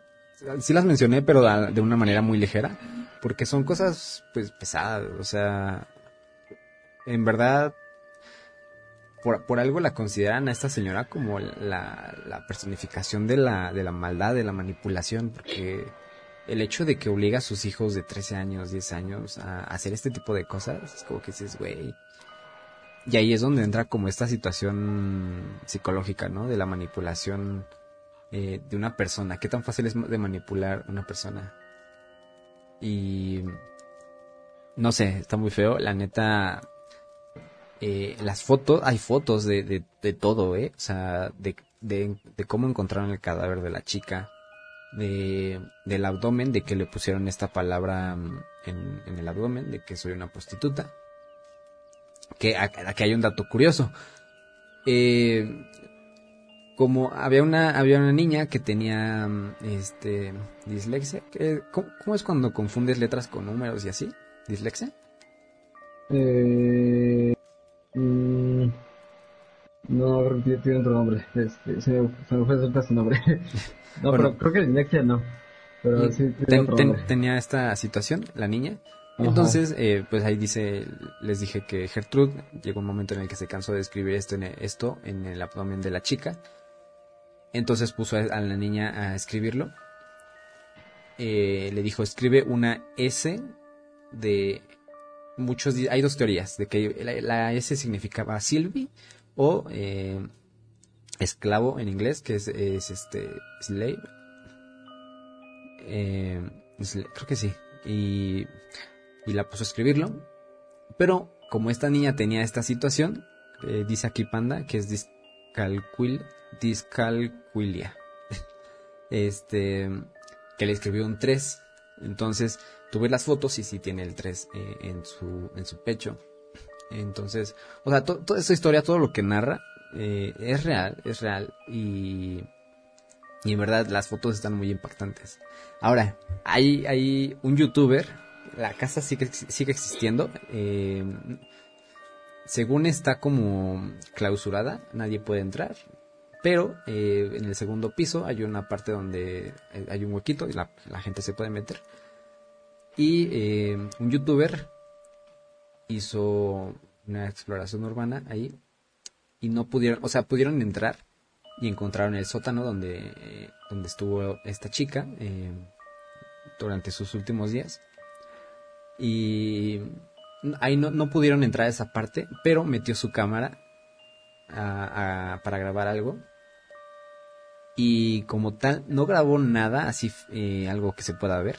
sí las mencioné, pero de una manera muy ligera, porque son cosas, pues, pesadas, o sea, en verdad, por, por algo la consideran a esta señora como la, la personificación de la, de la maldad, de la manipulación, porque el hecho de que obliga a sus hijos de 13 años, 10 años a hacer este tipo de cosas, es como que dices, güey. Y ahí es donde entra como esta situación psicológica, ¿no? De la manipulación eh, de una persona. ¿Qué tan fácil es de manipular una persona? Y... No sé, está muy feo. La neta, eh, las fotos, hay fotos de, de, todo, ¿eh? O sea, de, de, cómo encontraron el cadáver de la chica, de, del abdomen, de que le pusieron esta palabra mm, en el abdomen, de que soy una prostituta. Que aquí hay un dato curioso. Eh, como había una, había una niña que tenía mm, este dislexia. ¿Cómo, ¿Cómo, es cuando confundes letras con números y así? ¿Dislexia? Eh, mm, no, creo que tiene otro nombre. Este, se, me, se me fue a su nombre. No, bueno, pero creo que dislexia no. Pero sí ten, ten, tenía esta situación, la niña. Entonces, eh, pues ahí dice, les dije que Gertrude llegó un momento en el que se cansó de escribir esto en, esto en el abdomen de la chica. Entonces puso a la niña a escribirlo. Eh, le dijo, escribe una S de muchos... Hay dos teorías, de que la, la S significaba Sylvie o... Eh, esclavo en inglés, que es, es este slave. Eh, creo que sí. Y, y la puso a escribirlo. Pero como esta niña tenía esta situación, eh, dice aquí Panda que es discalcuil, discalculia. este, que le escribió un 3. Entonces, tuve las fotos y sí tiene el 3 eh, en, su, en su pecho. Entonces, o sea, to, toda esta historia, todo lo que narra, eh, es real, es real y, y en verdad las fotos están muy impactantes. Ahora, hay, hay un youtuber, la casa sigue, sigue existiendo, eh, según está como clausurada, nadie puede entrar, pero eh, en el segundo piso hay una parte donde hay un huequito y la, gente se puede meter. Y eh, un youtuber hizo una exploración urbana ahí y no pudieron, o sea, pudieron entrar y encontraron el sótano donde, eh, donde estuvo esta chica eh, durante sus últimos días. Y ahí no, no, pudieron entrar a esa parte, pero metió su cámara para grabar algo. Y como tal, no grabó nada, así eh, algo que se pueda ver.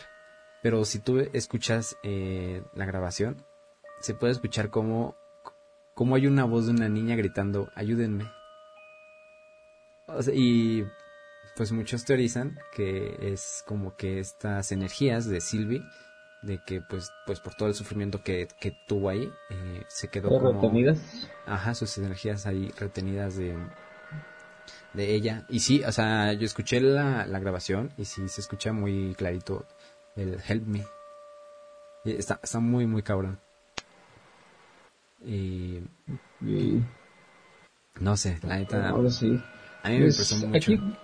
Pero si tú escuchas eh, la grabación, se puede escuchar como como hay una voz de una niña gritando, ayúdenme. Y pues muchos teorizan que es como que estas energías de Sylvie, de que pues, pues por todo el sufrimiento que, que tuvo ahí, eh, se quedó como... retenidas? Ajá, sus energías ahí retenidas de, de ella. Y sí, o sea, yo escuché la, la grabación y sí se escucha muy clarito el Help Me. Y está, está muy, muy cabrón. Y, no sé, la neta. Ahora sí. A mí me pues, impresionó mucho. Aquí,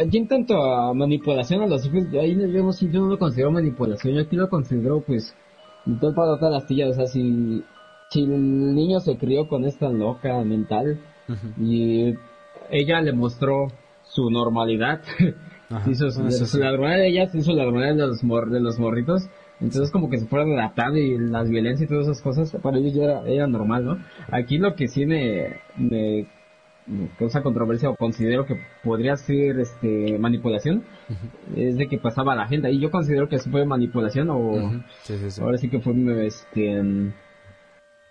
aquí en tanto a manipulación a los hijos, ahí yo no, yo no lo considero manipulación, yo aquí lo considero pues todo para otra astilla, o sea, si, si el niño se crió con esta loca mental uh -huh. y ella le mostró su normalidad, Ajá, hizo su, su, la normalidad de ella, hizo la normalidad de los, mor, de los morritos, entonces como que se fueron adaptando y las violencias y todas esas cosas, para ellos ya era, era normal, ¿no? Aquí lo que sí me, me causa controversia o considero que podría ser este manipulación uh -huh. es de que pasaba la gente y yo considero que eso fue manipulación o uh -huh. sí, sí, sí. ahora sí que fue este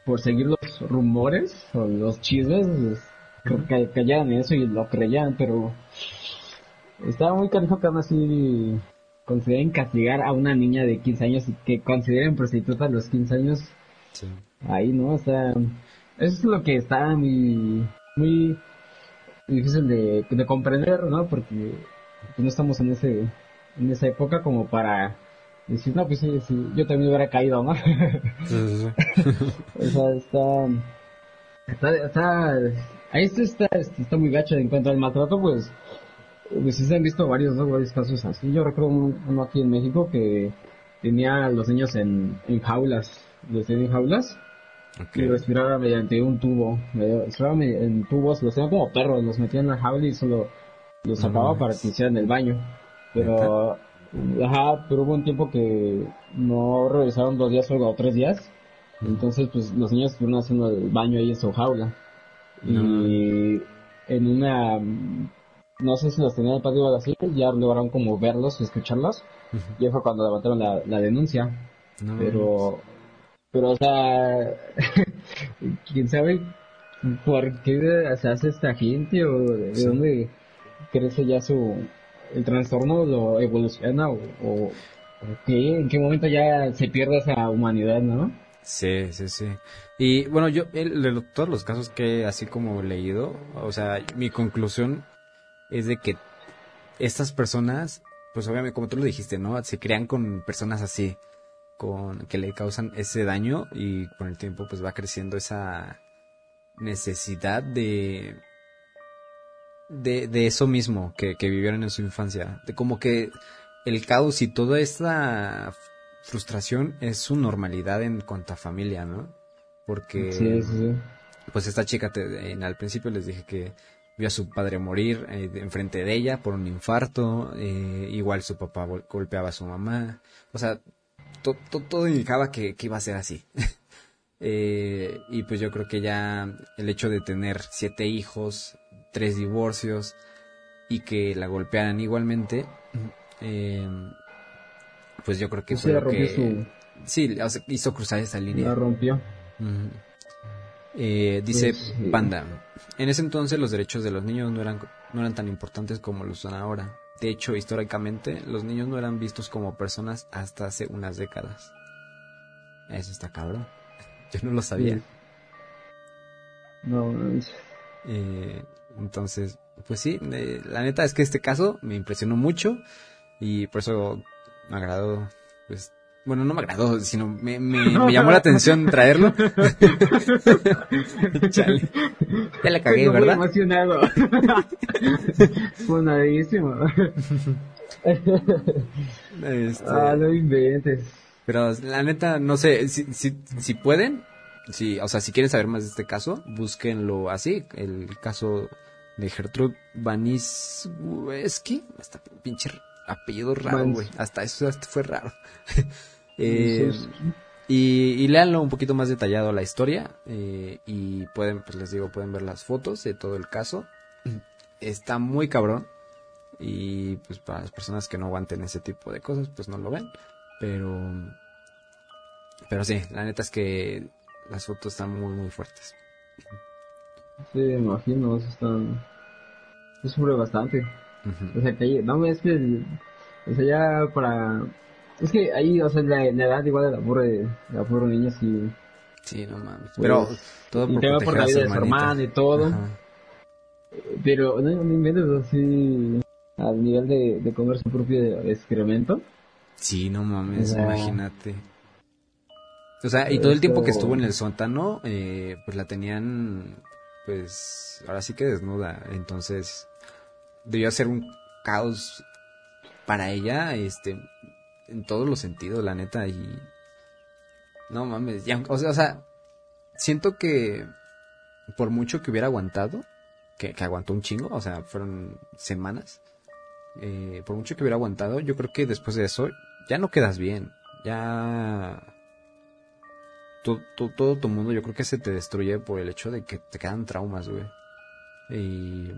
por seguir los rumores o los chismes uh -huh. que callaran eso y lo creían pero estaba muy canijo que aún así consideren castigar a una niña de 15 años y que consideren prostituta a los 15 años. Ahí, ¿no? O sea, eso es lo que está muy, muy difícil de, de comprender, ¿no? Porque pues, no estamos en ese en esa época como para decir, no, pues sí, sí yo también hubiera caído, ¿no? Sí, sí, o sea, está, está, está, ahí está, está, está muy gacho en cuanto al maltrato, pues, pues sí se han visto varios, ¿no? varios casos así. Yo recuerdo uno aquí en México que tenía a los niños en, en jaulas, los tenía en jaulas okay. y respiraba mediante un tubo, respiraba en tubos, los tenían como perros, los metían en la jaula y solo los sacaba no, para que hicieran el baño. Pero Ajá, pero hubo un tiempo que no regresaron dos días o tres días. Entonces, pues los niños estuvieron haciendo el baño ahí en su jaula. Y en una, no sé si los tenían en el patio o algo así, ya lograron como verlos y escucharlos. Y fue cuando levantaron la, la denuncia. pero, pero, o sea, quién sabe por qué se hace esta gente o de dónde crece ya su, el trastorno lo evoluciona o, o, qué, en qué momento ya se pierde esa humanidad, ¿no? Sí, sí, sí. Y bueno, yo, de todos los casos que así como he leído, o sea, mi conclusión es de que estas personas, pues obviamente, como tú lo dijiste, ¿no? Se crean con personas así, con que le causan ese daño y con el tiempo pues va creciendo esa necesidad de de, de eso mismo que, que vivieron en su infancia. De como que el caos y toda esta frustración es su normalidad en cuanto a familia, ¿no? Porque, sí, sí. pues esta chica, te, en, al principio les dije que vio a su padre morir eh, enfrente de ella por un infarto, eh, igual su papá golpeaba a su mamá, o sea, todo indicaba que, que, iba a ser así. eh, y pues yo creo que ya el hecho de tener siete hijos, tres divorcios y que la golpearan igualmente, eh, pues yo creo que fue que... Sí, hizo cruzar esa línea. La rompió. Eh, dice pues, Panda, en ese entonces los derechos de los niños no eran, no eran tan importantes como lo son ahora. De hecho, históricamente, los niños no eran vistos como personas hasta hace unas décadas. Eso está cabrón. Yo no lo sabía. No, eh, entonces, pues sí, eh, la neta es que este caso me impresionó mucho y por eso me agradó, pues, bueno, no me agradó, sino me, me, llamó la atención traerlo. Chale. Ya le cagué, ¿verdad? Muy emocionado. Fonadísimo. Este... Ah, no inventes. Pero la neta, no sé, si, si, si pueden, si, o sea, si quieren saber más de este caso, búsquenlo así, el caso de Gertrude Vanisweski, esta pinche apellido raro, güey. Hasta eso fue raro. Eh, y, y léanlo un poquito más detallado la historia. Eh, y pueden, pues les digo, pueden ver las fotos de todo el caso. Está muy cabrón. Y pues para las personas que no aguanten ese tipo de cosas, pues no lo ven. Pero. Pero sí, la neta es que las fotos están muy, muy fuertes. Sí, me imagino, eso están. Eso sufre bastante. O sea, que no, es que, o sea, ya para, es que ahí, o sea, la, la edad igual la pobre, la pobre niña sí. Sí, no mames. Pues, pero todo por, y por la vida de su hermana y todo. Pero no, no inventes así al nivel de, de comer su propio excremento. Sí, no mames, imagínate. O sea, y todo el tiempo que estuvo en el sótano, eh, pues la tenían, pues, ahora sí que desnuda. Entonces, debió ser un caos para ella, este, en todos los sentidos, la neta, y... No mames, o, sea, o sea, siento que por mucho que hubiera aguantado, que, que aguantó un chingo, o sea, fueron semanas, eh, por mucho que hubiera aguantado, yo creo que después de eso ya no quedas bien, ya... Todo, todo, todo tu mundo yo creo que se te destruye por el hecho de que te quedan traumas, güey. Y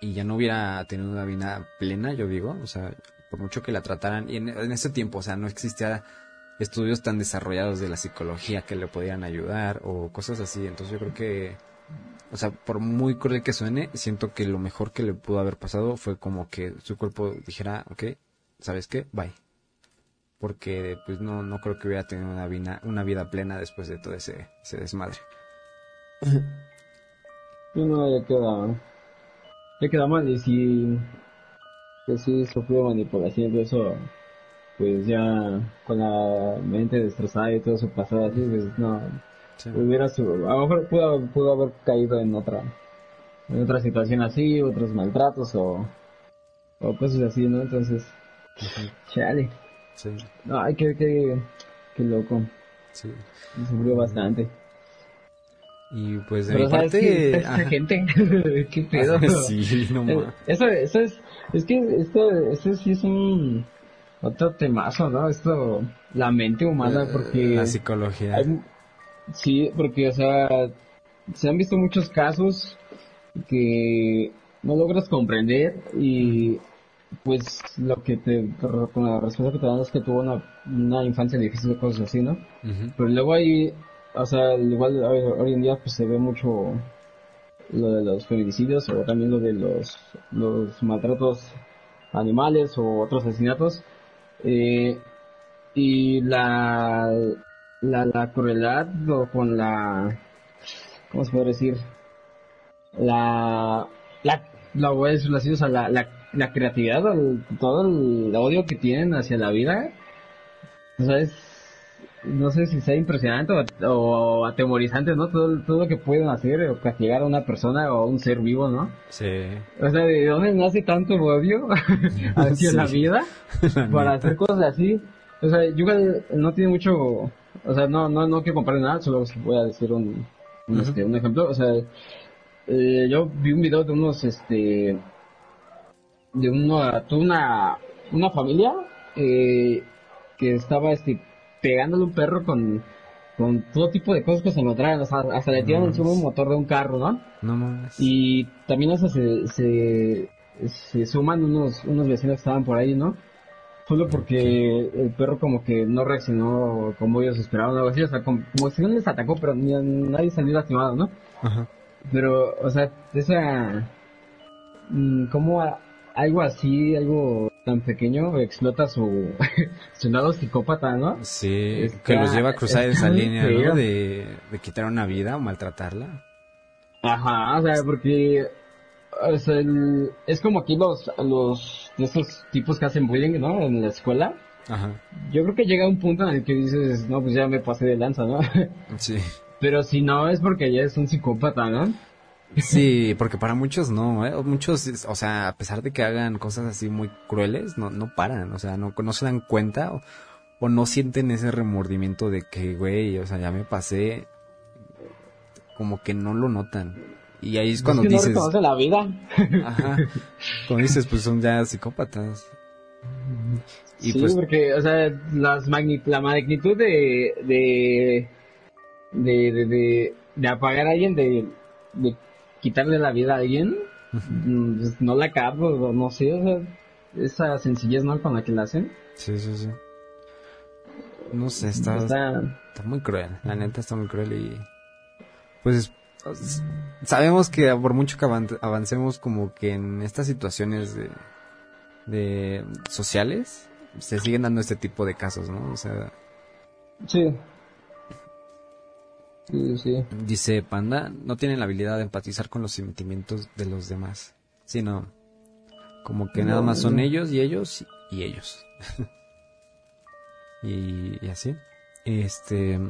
y ya no hubiera tenido una vida plena, yo digo, o sea, mucho que la trataran, y en, ese tiempo, o sea, no existía estudios tan desarrollados de la psicología que le podían ayudar o cosas así, entonces yo creo que, o sea, por muy cruel que suene, siento que lo mejor que le pudo haber pasado fue como que su cuerpo dijera, ok, ¿sabes qué? Bye. Porque pues no, no creo que hubiera tenido una vida, una vida plena después de todo ese, ese desmadre. Y no, ya queda ya queda mal y si pues sí sufrió manipulación y eso pues ya con la mente destrozada y todo eso pasado así pues no. Hubiera su, a lo mejor pudo, pudo haber caído en otra en otra situación así otros maltratos o o cosas así no entonces chale. Sí. no ay qué, qué, qué loco. Sí. Sufrió bastante Y pues de Pero mi parte... que ajá. gente, qué pedo. sí, no Eh, ma- Eso, eso es, es que esto, esto sí es un otro temazo, ¿no? Esto, la mente humana, porque La psicología. hay- sí, porque, o sea, se han visto muchos casos que no logras comprender y pues lo que te, con la respuesta que te dan es que tuvo una, una infancia difícil o cosas así, ¿no? Pero luego hay, o sea, igual hoy, en día pues se ve mucho lo de los feminicidios o también lo de los, los maltratos animales o otros asesinatos. Eh, y la, la, la crueldad o con la, ¿cómo se puede decir? La, la, la voy a decirlo así, o sea, la, la, la creatividad, el- todo el odio que tienen hacia la vida, o no sé si sea impresionante o, o atemorizante, ¿no? Todo, todo lo que pueden hacer o castigar a una persona o a un ser vivo, ¿no? Sí. O sea, ¿de dónde nace tanto odio hacia Sí. la vida La para neta. hacer cosas así? O sea, Yugal no tiene mucho, o sea, no, no, no quiero comparar nada, solo voy a decir un, este, un ejemplo. O sea, eh, yo vi un video de unos, este, de una, una, una familia eh, que estaba, este, pegándole a un perro con, con todo tipo de cosas que se o sea, hasta le tiraron No encima un motor de un carro, ¿no? No mames. Y también o sea, se, se, se suman unos, unos vecinos que estaban por ahí, ¿no? Solo porque el perro como que no reaccionó como ellos esperaban o algo así, o sea, como, como si no les atacó, pero ni, nadie salió lastimado, ¿no? Ajá. Pero, o sea, esa... mm, ¿Cómo a- algo así, algo tan pequeño explota su, su lado psicópata, ¿no? Sí, Está- que los lleva a cruzar esa línea. ¿no? De, de quitar una vida o maltratarla. Ajá, o sea, porque o sea, el- es como aquí los, los esos tipos que hacen bullying, ¿no? En la escuela. Ajá. Yo creo que llega un punto en el que dices, no, pues ya me pasé de lanza, ¿no? Sí. Pero si no, es porque ya es un psicópata, ¿no? Sí, porque para muchos no, ¿eh? Muchos, o sea, a pesar de que hagan cosas así muy crueles, no, no paran, o sea, no, no se dan cuenta o, o no sienten ese remordimiento de que, güey, o sea, ya me pasé, como que no lo notan. Y ahí es cuando es que dices, no la vida. ajá, cuando dices, pues son ya psicópatas. Y sí, pues, porque, o sea, las magni- la magnitud de, de, de, de, de, de apagar a alguien, de, de quitarle la vida a alguien, mm, pues, no la capto, o no sé, o sea, esa sencillez, ¿no? Con la que la hacen. sí, sí, sí. No sé, está, Está, Está muy cruel, la neta está muy cruel y pues sabemos que por mucho que avan- avancemos como que en estas situaciones de, de sociales se siguen dando este tipo de casos, ¿no? O sea, sí. Sí, sí. dice Panda, no tienen la habilidad de empatizar con los sentimientos de los demás, sino como que nada más son no. ellos y ellos y ellos. y, y así. Este,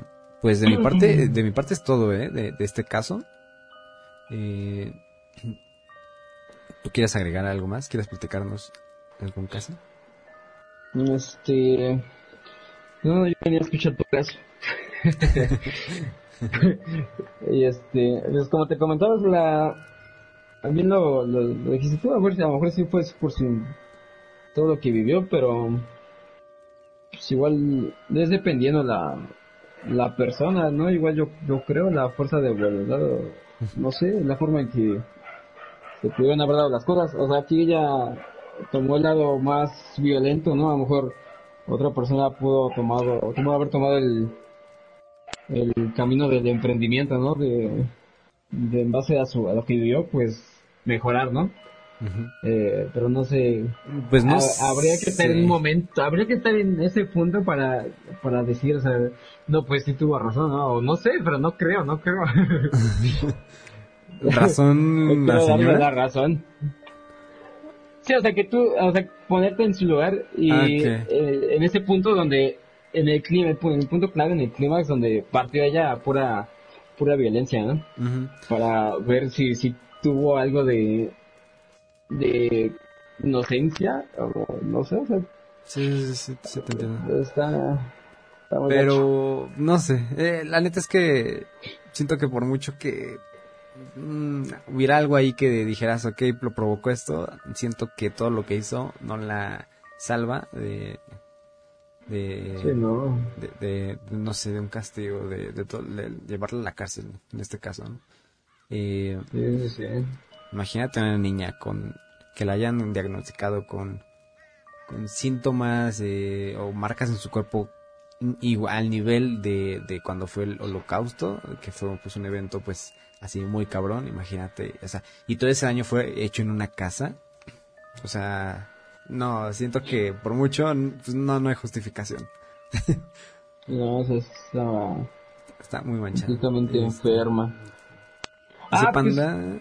pues de mi parte, de mi parte es todo, ¿eh? De, de este caso. Eh, ¿Tú quieres agregar algo más? ¿Quieres platicarnos algún caso? Este. No, yo venía a escuchar tu caso. y este, pues como te comentabas, la. También lo, lo, lo a, lo mejor sí fue por su. todo lo que vivió, pero. Pues igual, es dependiendo la. la persona, ¿no? Igual yo, yo creo la fuerza de voluntad, no sé, la forma en que se pudieron haber dado las cosas. O sea, aquí ella tomó el lado más violento, ¿no? A lo mejor otra persona pudo tomado, pudo haber tomado el, el camino del emprendimiento, ¿no? De, de en base a su, a lo que vivió, pues mejorar, ¿no? Eh, pero no sé, Pues no ha- habría que estar en un momento, habría que estar en ese punto para, para decir, o sea, no, pues sí tuvo razón, ¿no? O no sé, pero no creo, no creo. Razón la darle señora. la razón. Sí, o sea, que tú, o sea, ponerte en su lugar y Ah, eh, en ese punto donde, en el clima, en el punto clave, en el clímax donde partió ella pura, pura violencia, ¿no? Para ver si, si tuvo algo de, de inocencia, o no sé, o sea, Sí, sí, sí, sí, te entiendo. está, está muy gacho. Pero, no sé, eh, la neta es que siento que por mucho que mm, hubiera algo ahí que dijeras, ok, lo provocó esto, siento que todo lo que hizo no la salva de... De, no. De, no sé, de un castigo, de, de, llevarla a la cárcel, en este caso, ¿no? Eh, sí, sí. Imagínate una niña con que la hayan diagnosticado con, con síntomas eh, o marcas en su cuerpo igual al nivel de, de cuando fue el holocausto, que fue pues un evento pues así muy cabrón, imagínate, o sea, y todo ese daño fue hecho en una casa, o sea, no, siento que por mucho pues, no, no hay justificación. no, o sea, está, está muy manchada. Completamente enferma. Ah, pues panda,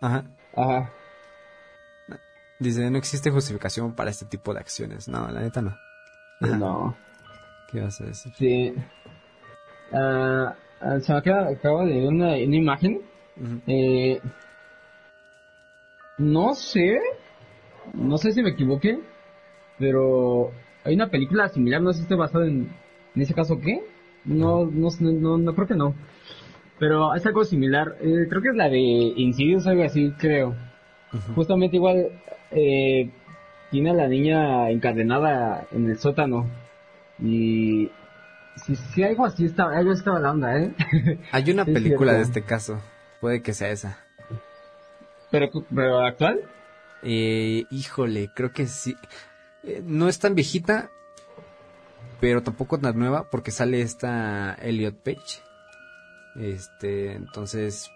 ajá. Ajá. Dice, no existe justificación para este tipo de acciones. No, la neta no. No. ¿Qué vas a decir? Sí. Uh, se me acaba, de ver una, imagen. eh, no sé. No sé si me equivoqué. Pero hay una película similar. No sé si está basada en, en ese caso qué. No, no, no, no, creo que no. Pero es algo similar. Eh, creo que es la de Insidious, algo así, creo. Justamente igual eh, tiene a la niña encadenada en el sótano. Y si, si algo así estaba, algo estaba la onda, ¿eh? Hay una película de este caso. Puede que sea esa. ¿Pero, pero actual? Eh, híjole, creo que sí. Eh, no es tan viejita, pero tampoco tan nueva porque sale esta Elliot Page. Este, entonces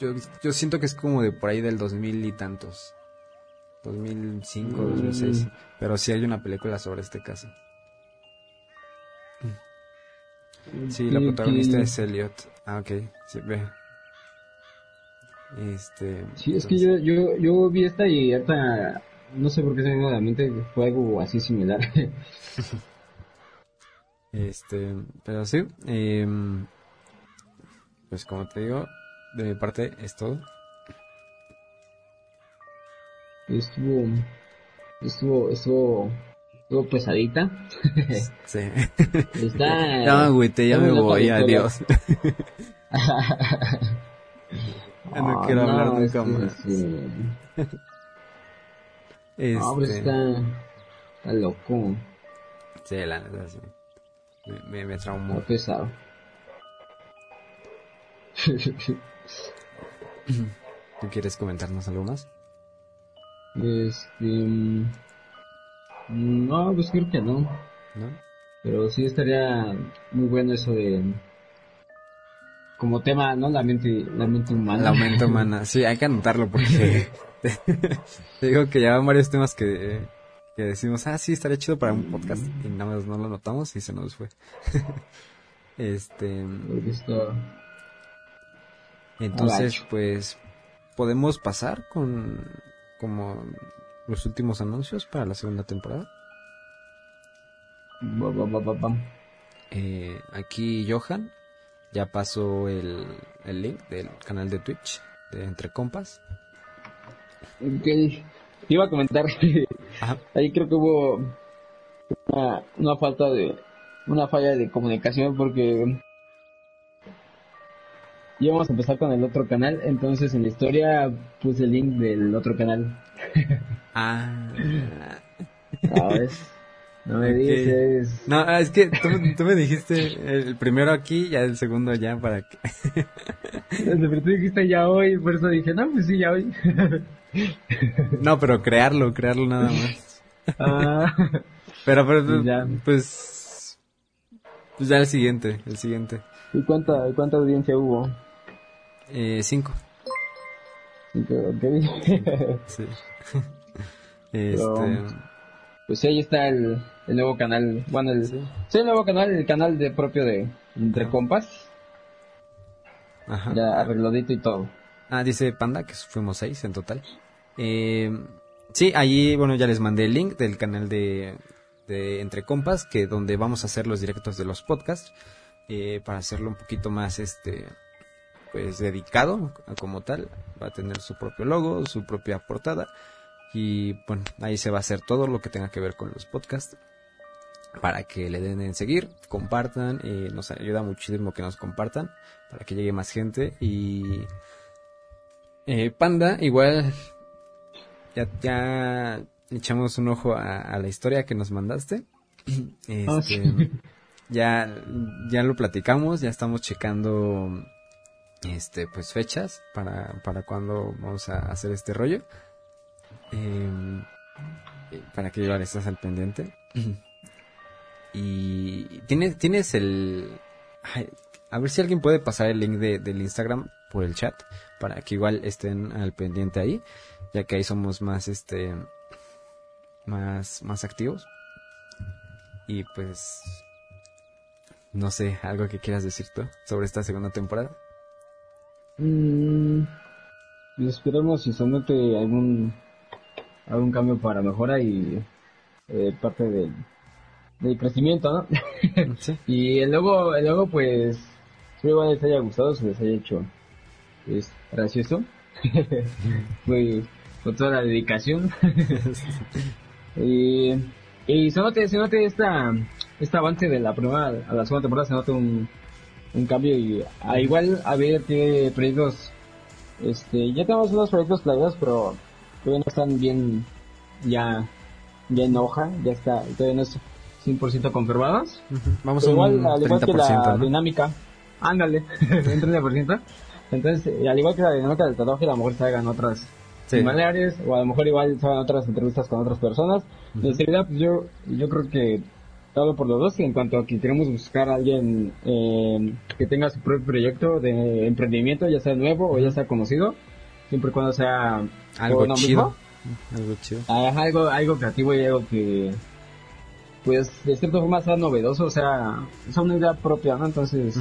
yo, yo siento que es como de por ahí del 2000 y tantos. 2005, 2006. Mm. Pero sí hay una película sobre este caso. Sí, la protagonista es Elliot. Ah, ok. Sí, ve. Este. Sí, es que yo, yo, yo vi esta y hasta. No sé por qué se me vino a la mente fue algo así similar. este. Pero sí. Eh, pues como te digo, de mi parte es todo. Estuvo, estuvo, estuvo, estuvo pesadita. sí. Está. No, güey, te ya me voy, adiós. Ya no, quiero hablar nunca más. Sí. este... No, pero está, está loco. Sí, la neta, sí. Me, me, me traumó. Está pesado. ¿Tú quieres comentarnos algo más? Este. Mm, no, pues creo que no. ¿No? Pero sí estaría muy bueno eso de. Como tema, ¿no? La mente, la mente humana. La mente humana, sí, hay que anotarlo porque. te digo que ya van varios temas que, que decimos, ah, sí, estaría chido para un podcast. Y nada más no lo notamos y se nos fue. este. Entonces, pues, podemos pasar con como los últimos anuncios para la segunda temporada. Eh, aquí Johan ya pasó el, el, link del canal de Twitch de Entre Compas. iba a comentar ahí creo que hubo una, una falta de una falla de comunicación porque y vamos a empezar con el otro canal. Entonces en la historia puse el link del otro canal. ah. No me dices. No, ah, es que tú, me dijiste el primero aquí y el segundo ya para que. pero tú dijiste ya hoy, por eso dije, no, pues sí, ya hoy. no, pero crearlo, crearlo nada más. Ah. Pero, pero pues, ya. pues. Pues ya el siguiente, el siguiente. ¿Y cuánta, cuánta audiencia hubo? Eh, cinco. sí. este... pues sí, ahí está el, el nuevo canal. Bueno, el, sí. el nuevo canal, el canal de propio de Entre Compas. Ajá. Ya arregladito y todo. Ah, dice Panda que fuimos seis en total. Eh, sí, allí, bueno, ya les mandé el link del canal de, de Entre Compas, que donde vamos a hacer los directos de los podcasts, eh, para hacerlo un poquito más, este, pues dedicado como tal, va a tener su propio logo, su propia portada y bueno, ahí se va a hacer todo lo que tenga que ver con los podcasts. para que le den en seguir, compartan, eh, nos ayuda muchísimo que nos compartan para que llegue más gente y eh, Panda igual ya, ya echamos un ojo a, la historia que nos mandaste. Ah, este, ya, ya lo platicamos, ya estamos checando este pues fechas para, para cuando vamos a hacer este rollo. Em, para que igual estás al pendiente. y tienes, tienes el... a ver si alguien puede pasar el link de, del Instagram por el chat para que igual estén al pendiente ahí, ya que ahí somos más este más más activos. Y pues no sé, algo que quieras decir tú sobre esta segunda temporada. Mm, esperemos si algún algún cambio para mejora y eh, parte del, del crecimiento, ¿no? y el logo, el logo pues espero que les haya gustado, se les haya hecho es gracioso. Muy con toda la dedicación. y, y se note, se note esta, este avance de la primera a la segunda temporada, se note un, un cambio y a igual a ver qué proyectos, este, ya tenemos unos proyectos planeados, pero todavía no están bien, ya, ya en hoja, ya está, todavía no es 100% confirmados. Vamos a igual, al igual que la dinámica, ándale, un 30%. Entonces, al igual que la dinámica del tatuaje, a lo mejor se hagan otras sí. o a lo mejor igual se hagan otras entrevistas con otras personas. En realidad, pues yo, yo creo que todo por los dos, en cuanto a que queremos buscar a alguien eh, que tenga su propio proyecto de emprendimiento, ya sea nuevo o ya sea conocido, siempre y cuando sea algo chido. Algo chido. algo, algo creativo y algo que, pues, de cierta forma sea novedoso, o sea, es una idea propia, ¿no? Entonces,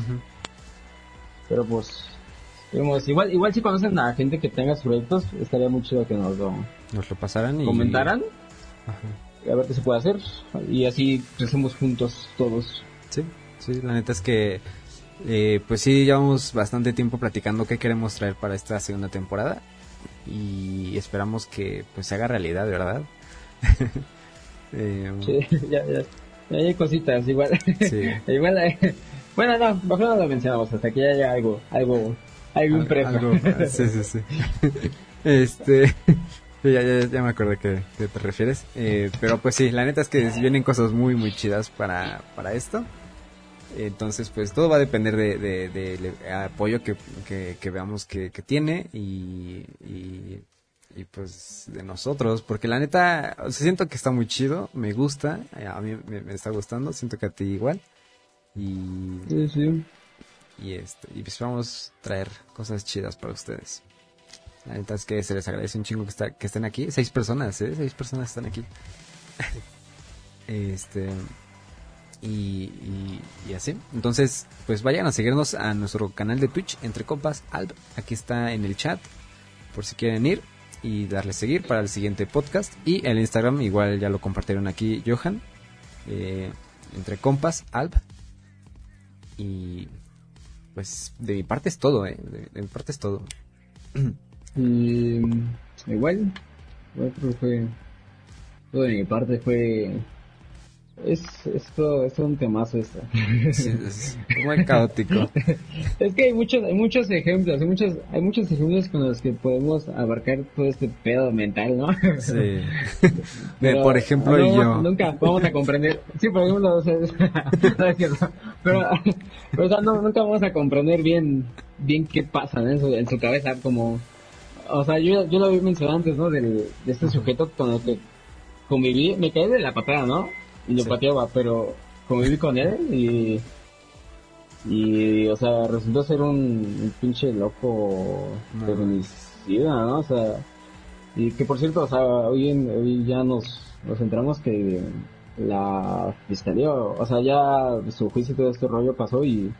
pero pues, igual, igual si conocen a gente que tenga sus proyectos, estaría muy chido que nos lo, nos lo pasaran y comentaran. A ver qué se puede hacer. Y así crecemos juntos todos. Sí, sí, la neta es que eh, pues sí, llevamos bastante tiempo platicando qué queremos traer para esta segunda temporada. Y esperamos que pues se haga realidad, ¿verdad? eh, sí, ya, ya, ya, hay cositas, igual. Sí. igual hay, bueno, no, mejor no lo mencionamos hasta que ya haya algo, algo un Algo, sí, sí, sí. este. Ya, ya, ya, me acordé que, que te refieres. Eh, pero pues sí, la neta es que vienen cosas muy, muy chidas para, para esto. Entonces, pues todo va a depender del de, de, apoyo que, que, que, veamos que, que tiene y, y, y, pues de nosotros. Porque la neta, o siento que está muy chido, me gusta, a mí me, me, está gustando, siento que a ti igual. Y, sí, sí y este y pues vamos a traer cosas chidas para ustedes. La neta es que se les agradece un chingo que, está, que estén aquí. Seis personas, ¿eh? Seis personas están aquí. este. Y, así. Entonces, pues vayan a seguirnos a nuestro canal de Twitch, Entre Compas Alb. Aquí está en el chat, por si quieren ir y darle seguir para el siguiente podcast. Y el Instagram, igual ya lo compartieron aquí Johan. Eh, entre Compas Alb. Y pues de mi parte es todo, ¿eh? De, mi parte es todo. Y igual, igual fue, todo de mi parte fue es, es, todo, es un temazo esto. es muy caótico. es que hay muchos, hay muchos ejemplos, hay muchos, hay muchos ejemplos con los que podemos abarcar todo este pedo mental, ¿no? Sí. por ejemplo, yo. Nunca vamos a comprender. Sí, por ejemplo, o sea, pero, pero o sea, no, nunca vamos a comprender bien, bien qué pasa en su, en su cabeza, como, o sea, yo, yo lo había mencionado antes, ¿no? Del, de este sujeto con el que conviví, me caí de la patada, ¿no? Y lo pateaba, pero conviví con él y y o sea resultó ser un, pinche loco no. ¿no? O sea, y que por cierto, o sea, hoy, en, hoy ya nos, nos entramos que la fiscalía, o sea, ya su juicio y todo este rollo pasó y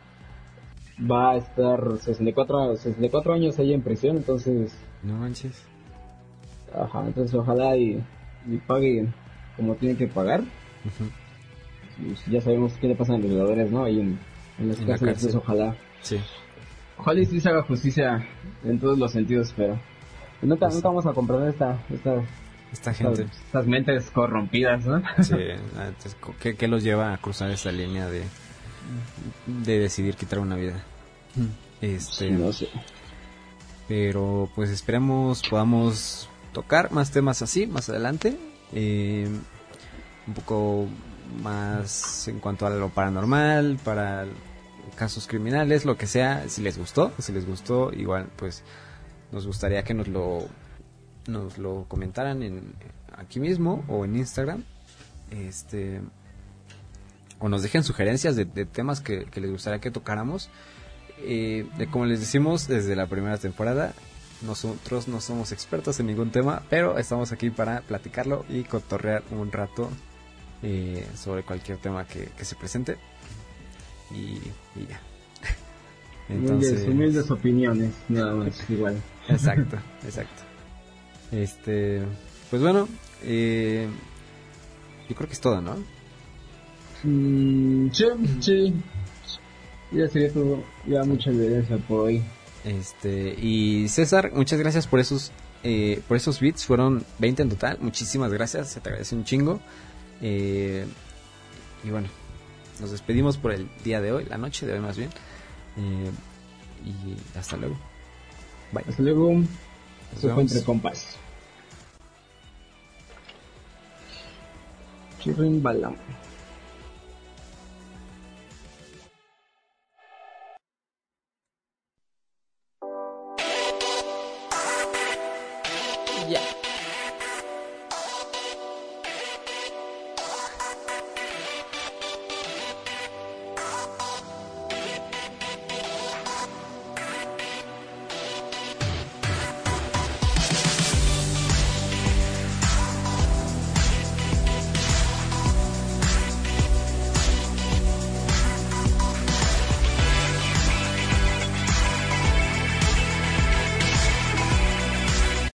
va a estar 64, 64 años ahí en prisión, entonces... No manches. Ajá, entonces ojalá y, y pague como tiene que pagar ya sabemos qué le pasa a los violadores, ¿no? Ahí en, en las cárceles, ojalá. Sí. Ojalá y sí se haga justicia en todos los sentidos, pero nunca, nunca vamos a comprender esta, esta, esta gente. Estas, mentes corrompidas, ¿no? Sí, ¿qué, ¿qué, los lleva a cruzar esa línea de, de decidir quitar una vida? Este, no sé. Pero pues esperemos podamos tocar más temas así más adelante. Eh, un poco más en cuanto a lo paranormal, para casos criminales, lo que sea, si les gustó, si les gustó, igual pues nos gustaría que nos lo nos lo comentaran en aquí mismo o en Instagram. Este o nos dejen sugerencias de, temas que, les gustaría que tocáramos. Eh, como les decimos desde la primera temporada, nosotros no somos expertos en ningún tema, pero estamos aquí para platicarlo y cotorrear un rato eh, sobre cualquier tema que, se presente. Y, ya. Entonces, humildes opiniones, nada más, igual. Exacto, exacto. Este, pues bueno, eh, yo creo que es todo, ¿no? Mm, sí, sí. Ya sería todo. Ya muchas gracias por hoy. Este, y César, muchas gracias por esos eh, por esos bits, fueron 20 en total, muchísimas gracias, se te agradece un chingo. Eh, y bueno, nos despedimos por el día de hoy, la noche de hoy más bien. Eh, y hasta luego. Bye. Hasta luego. Esto fue entre compas. Chirrin Balam.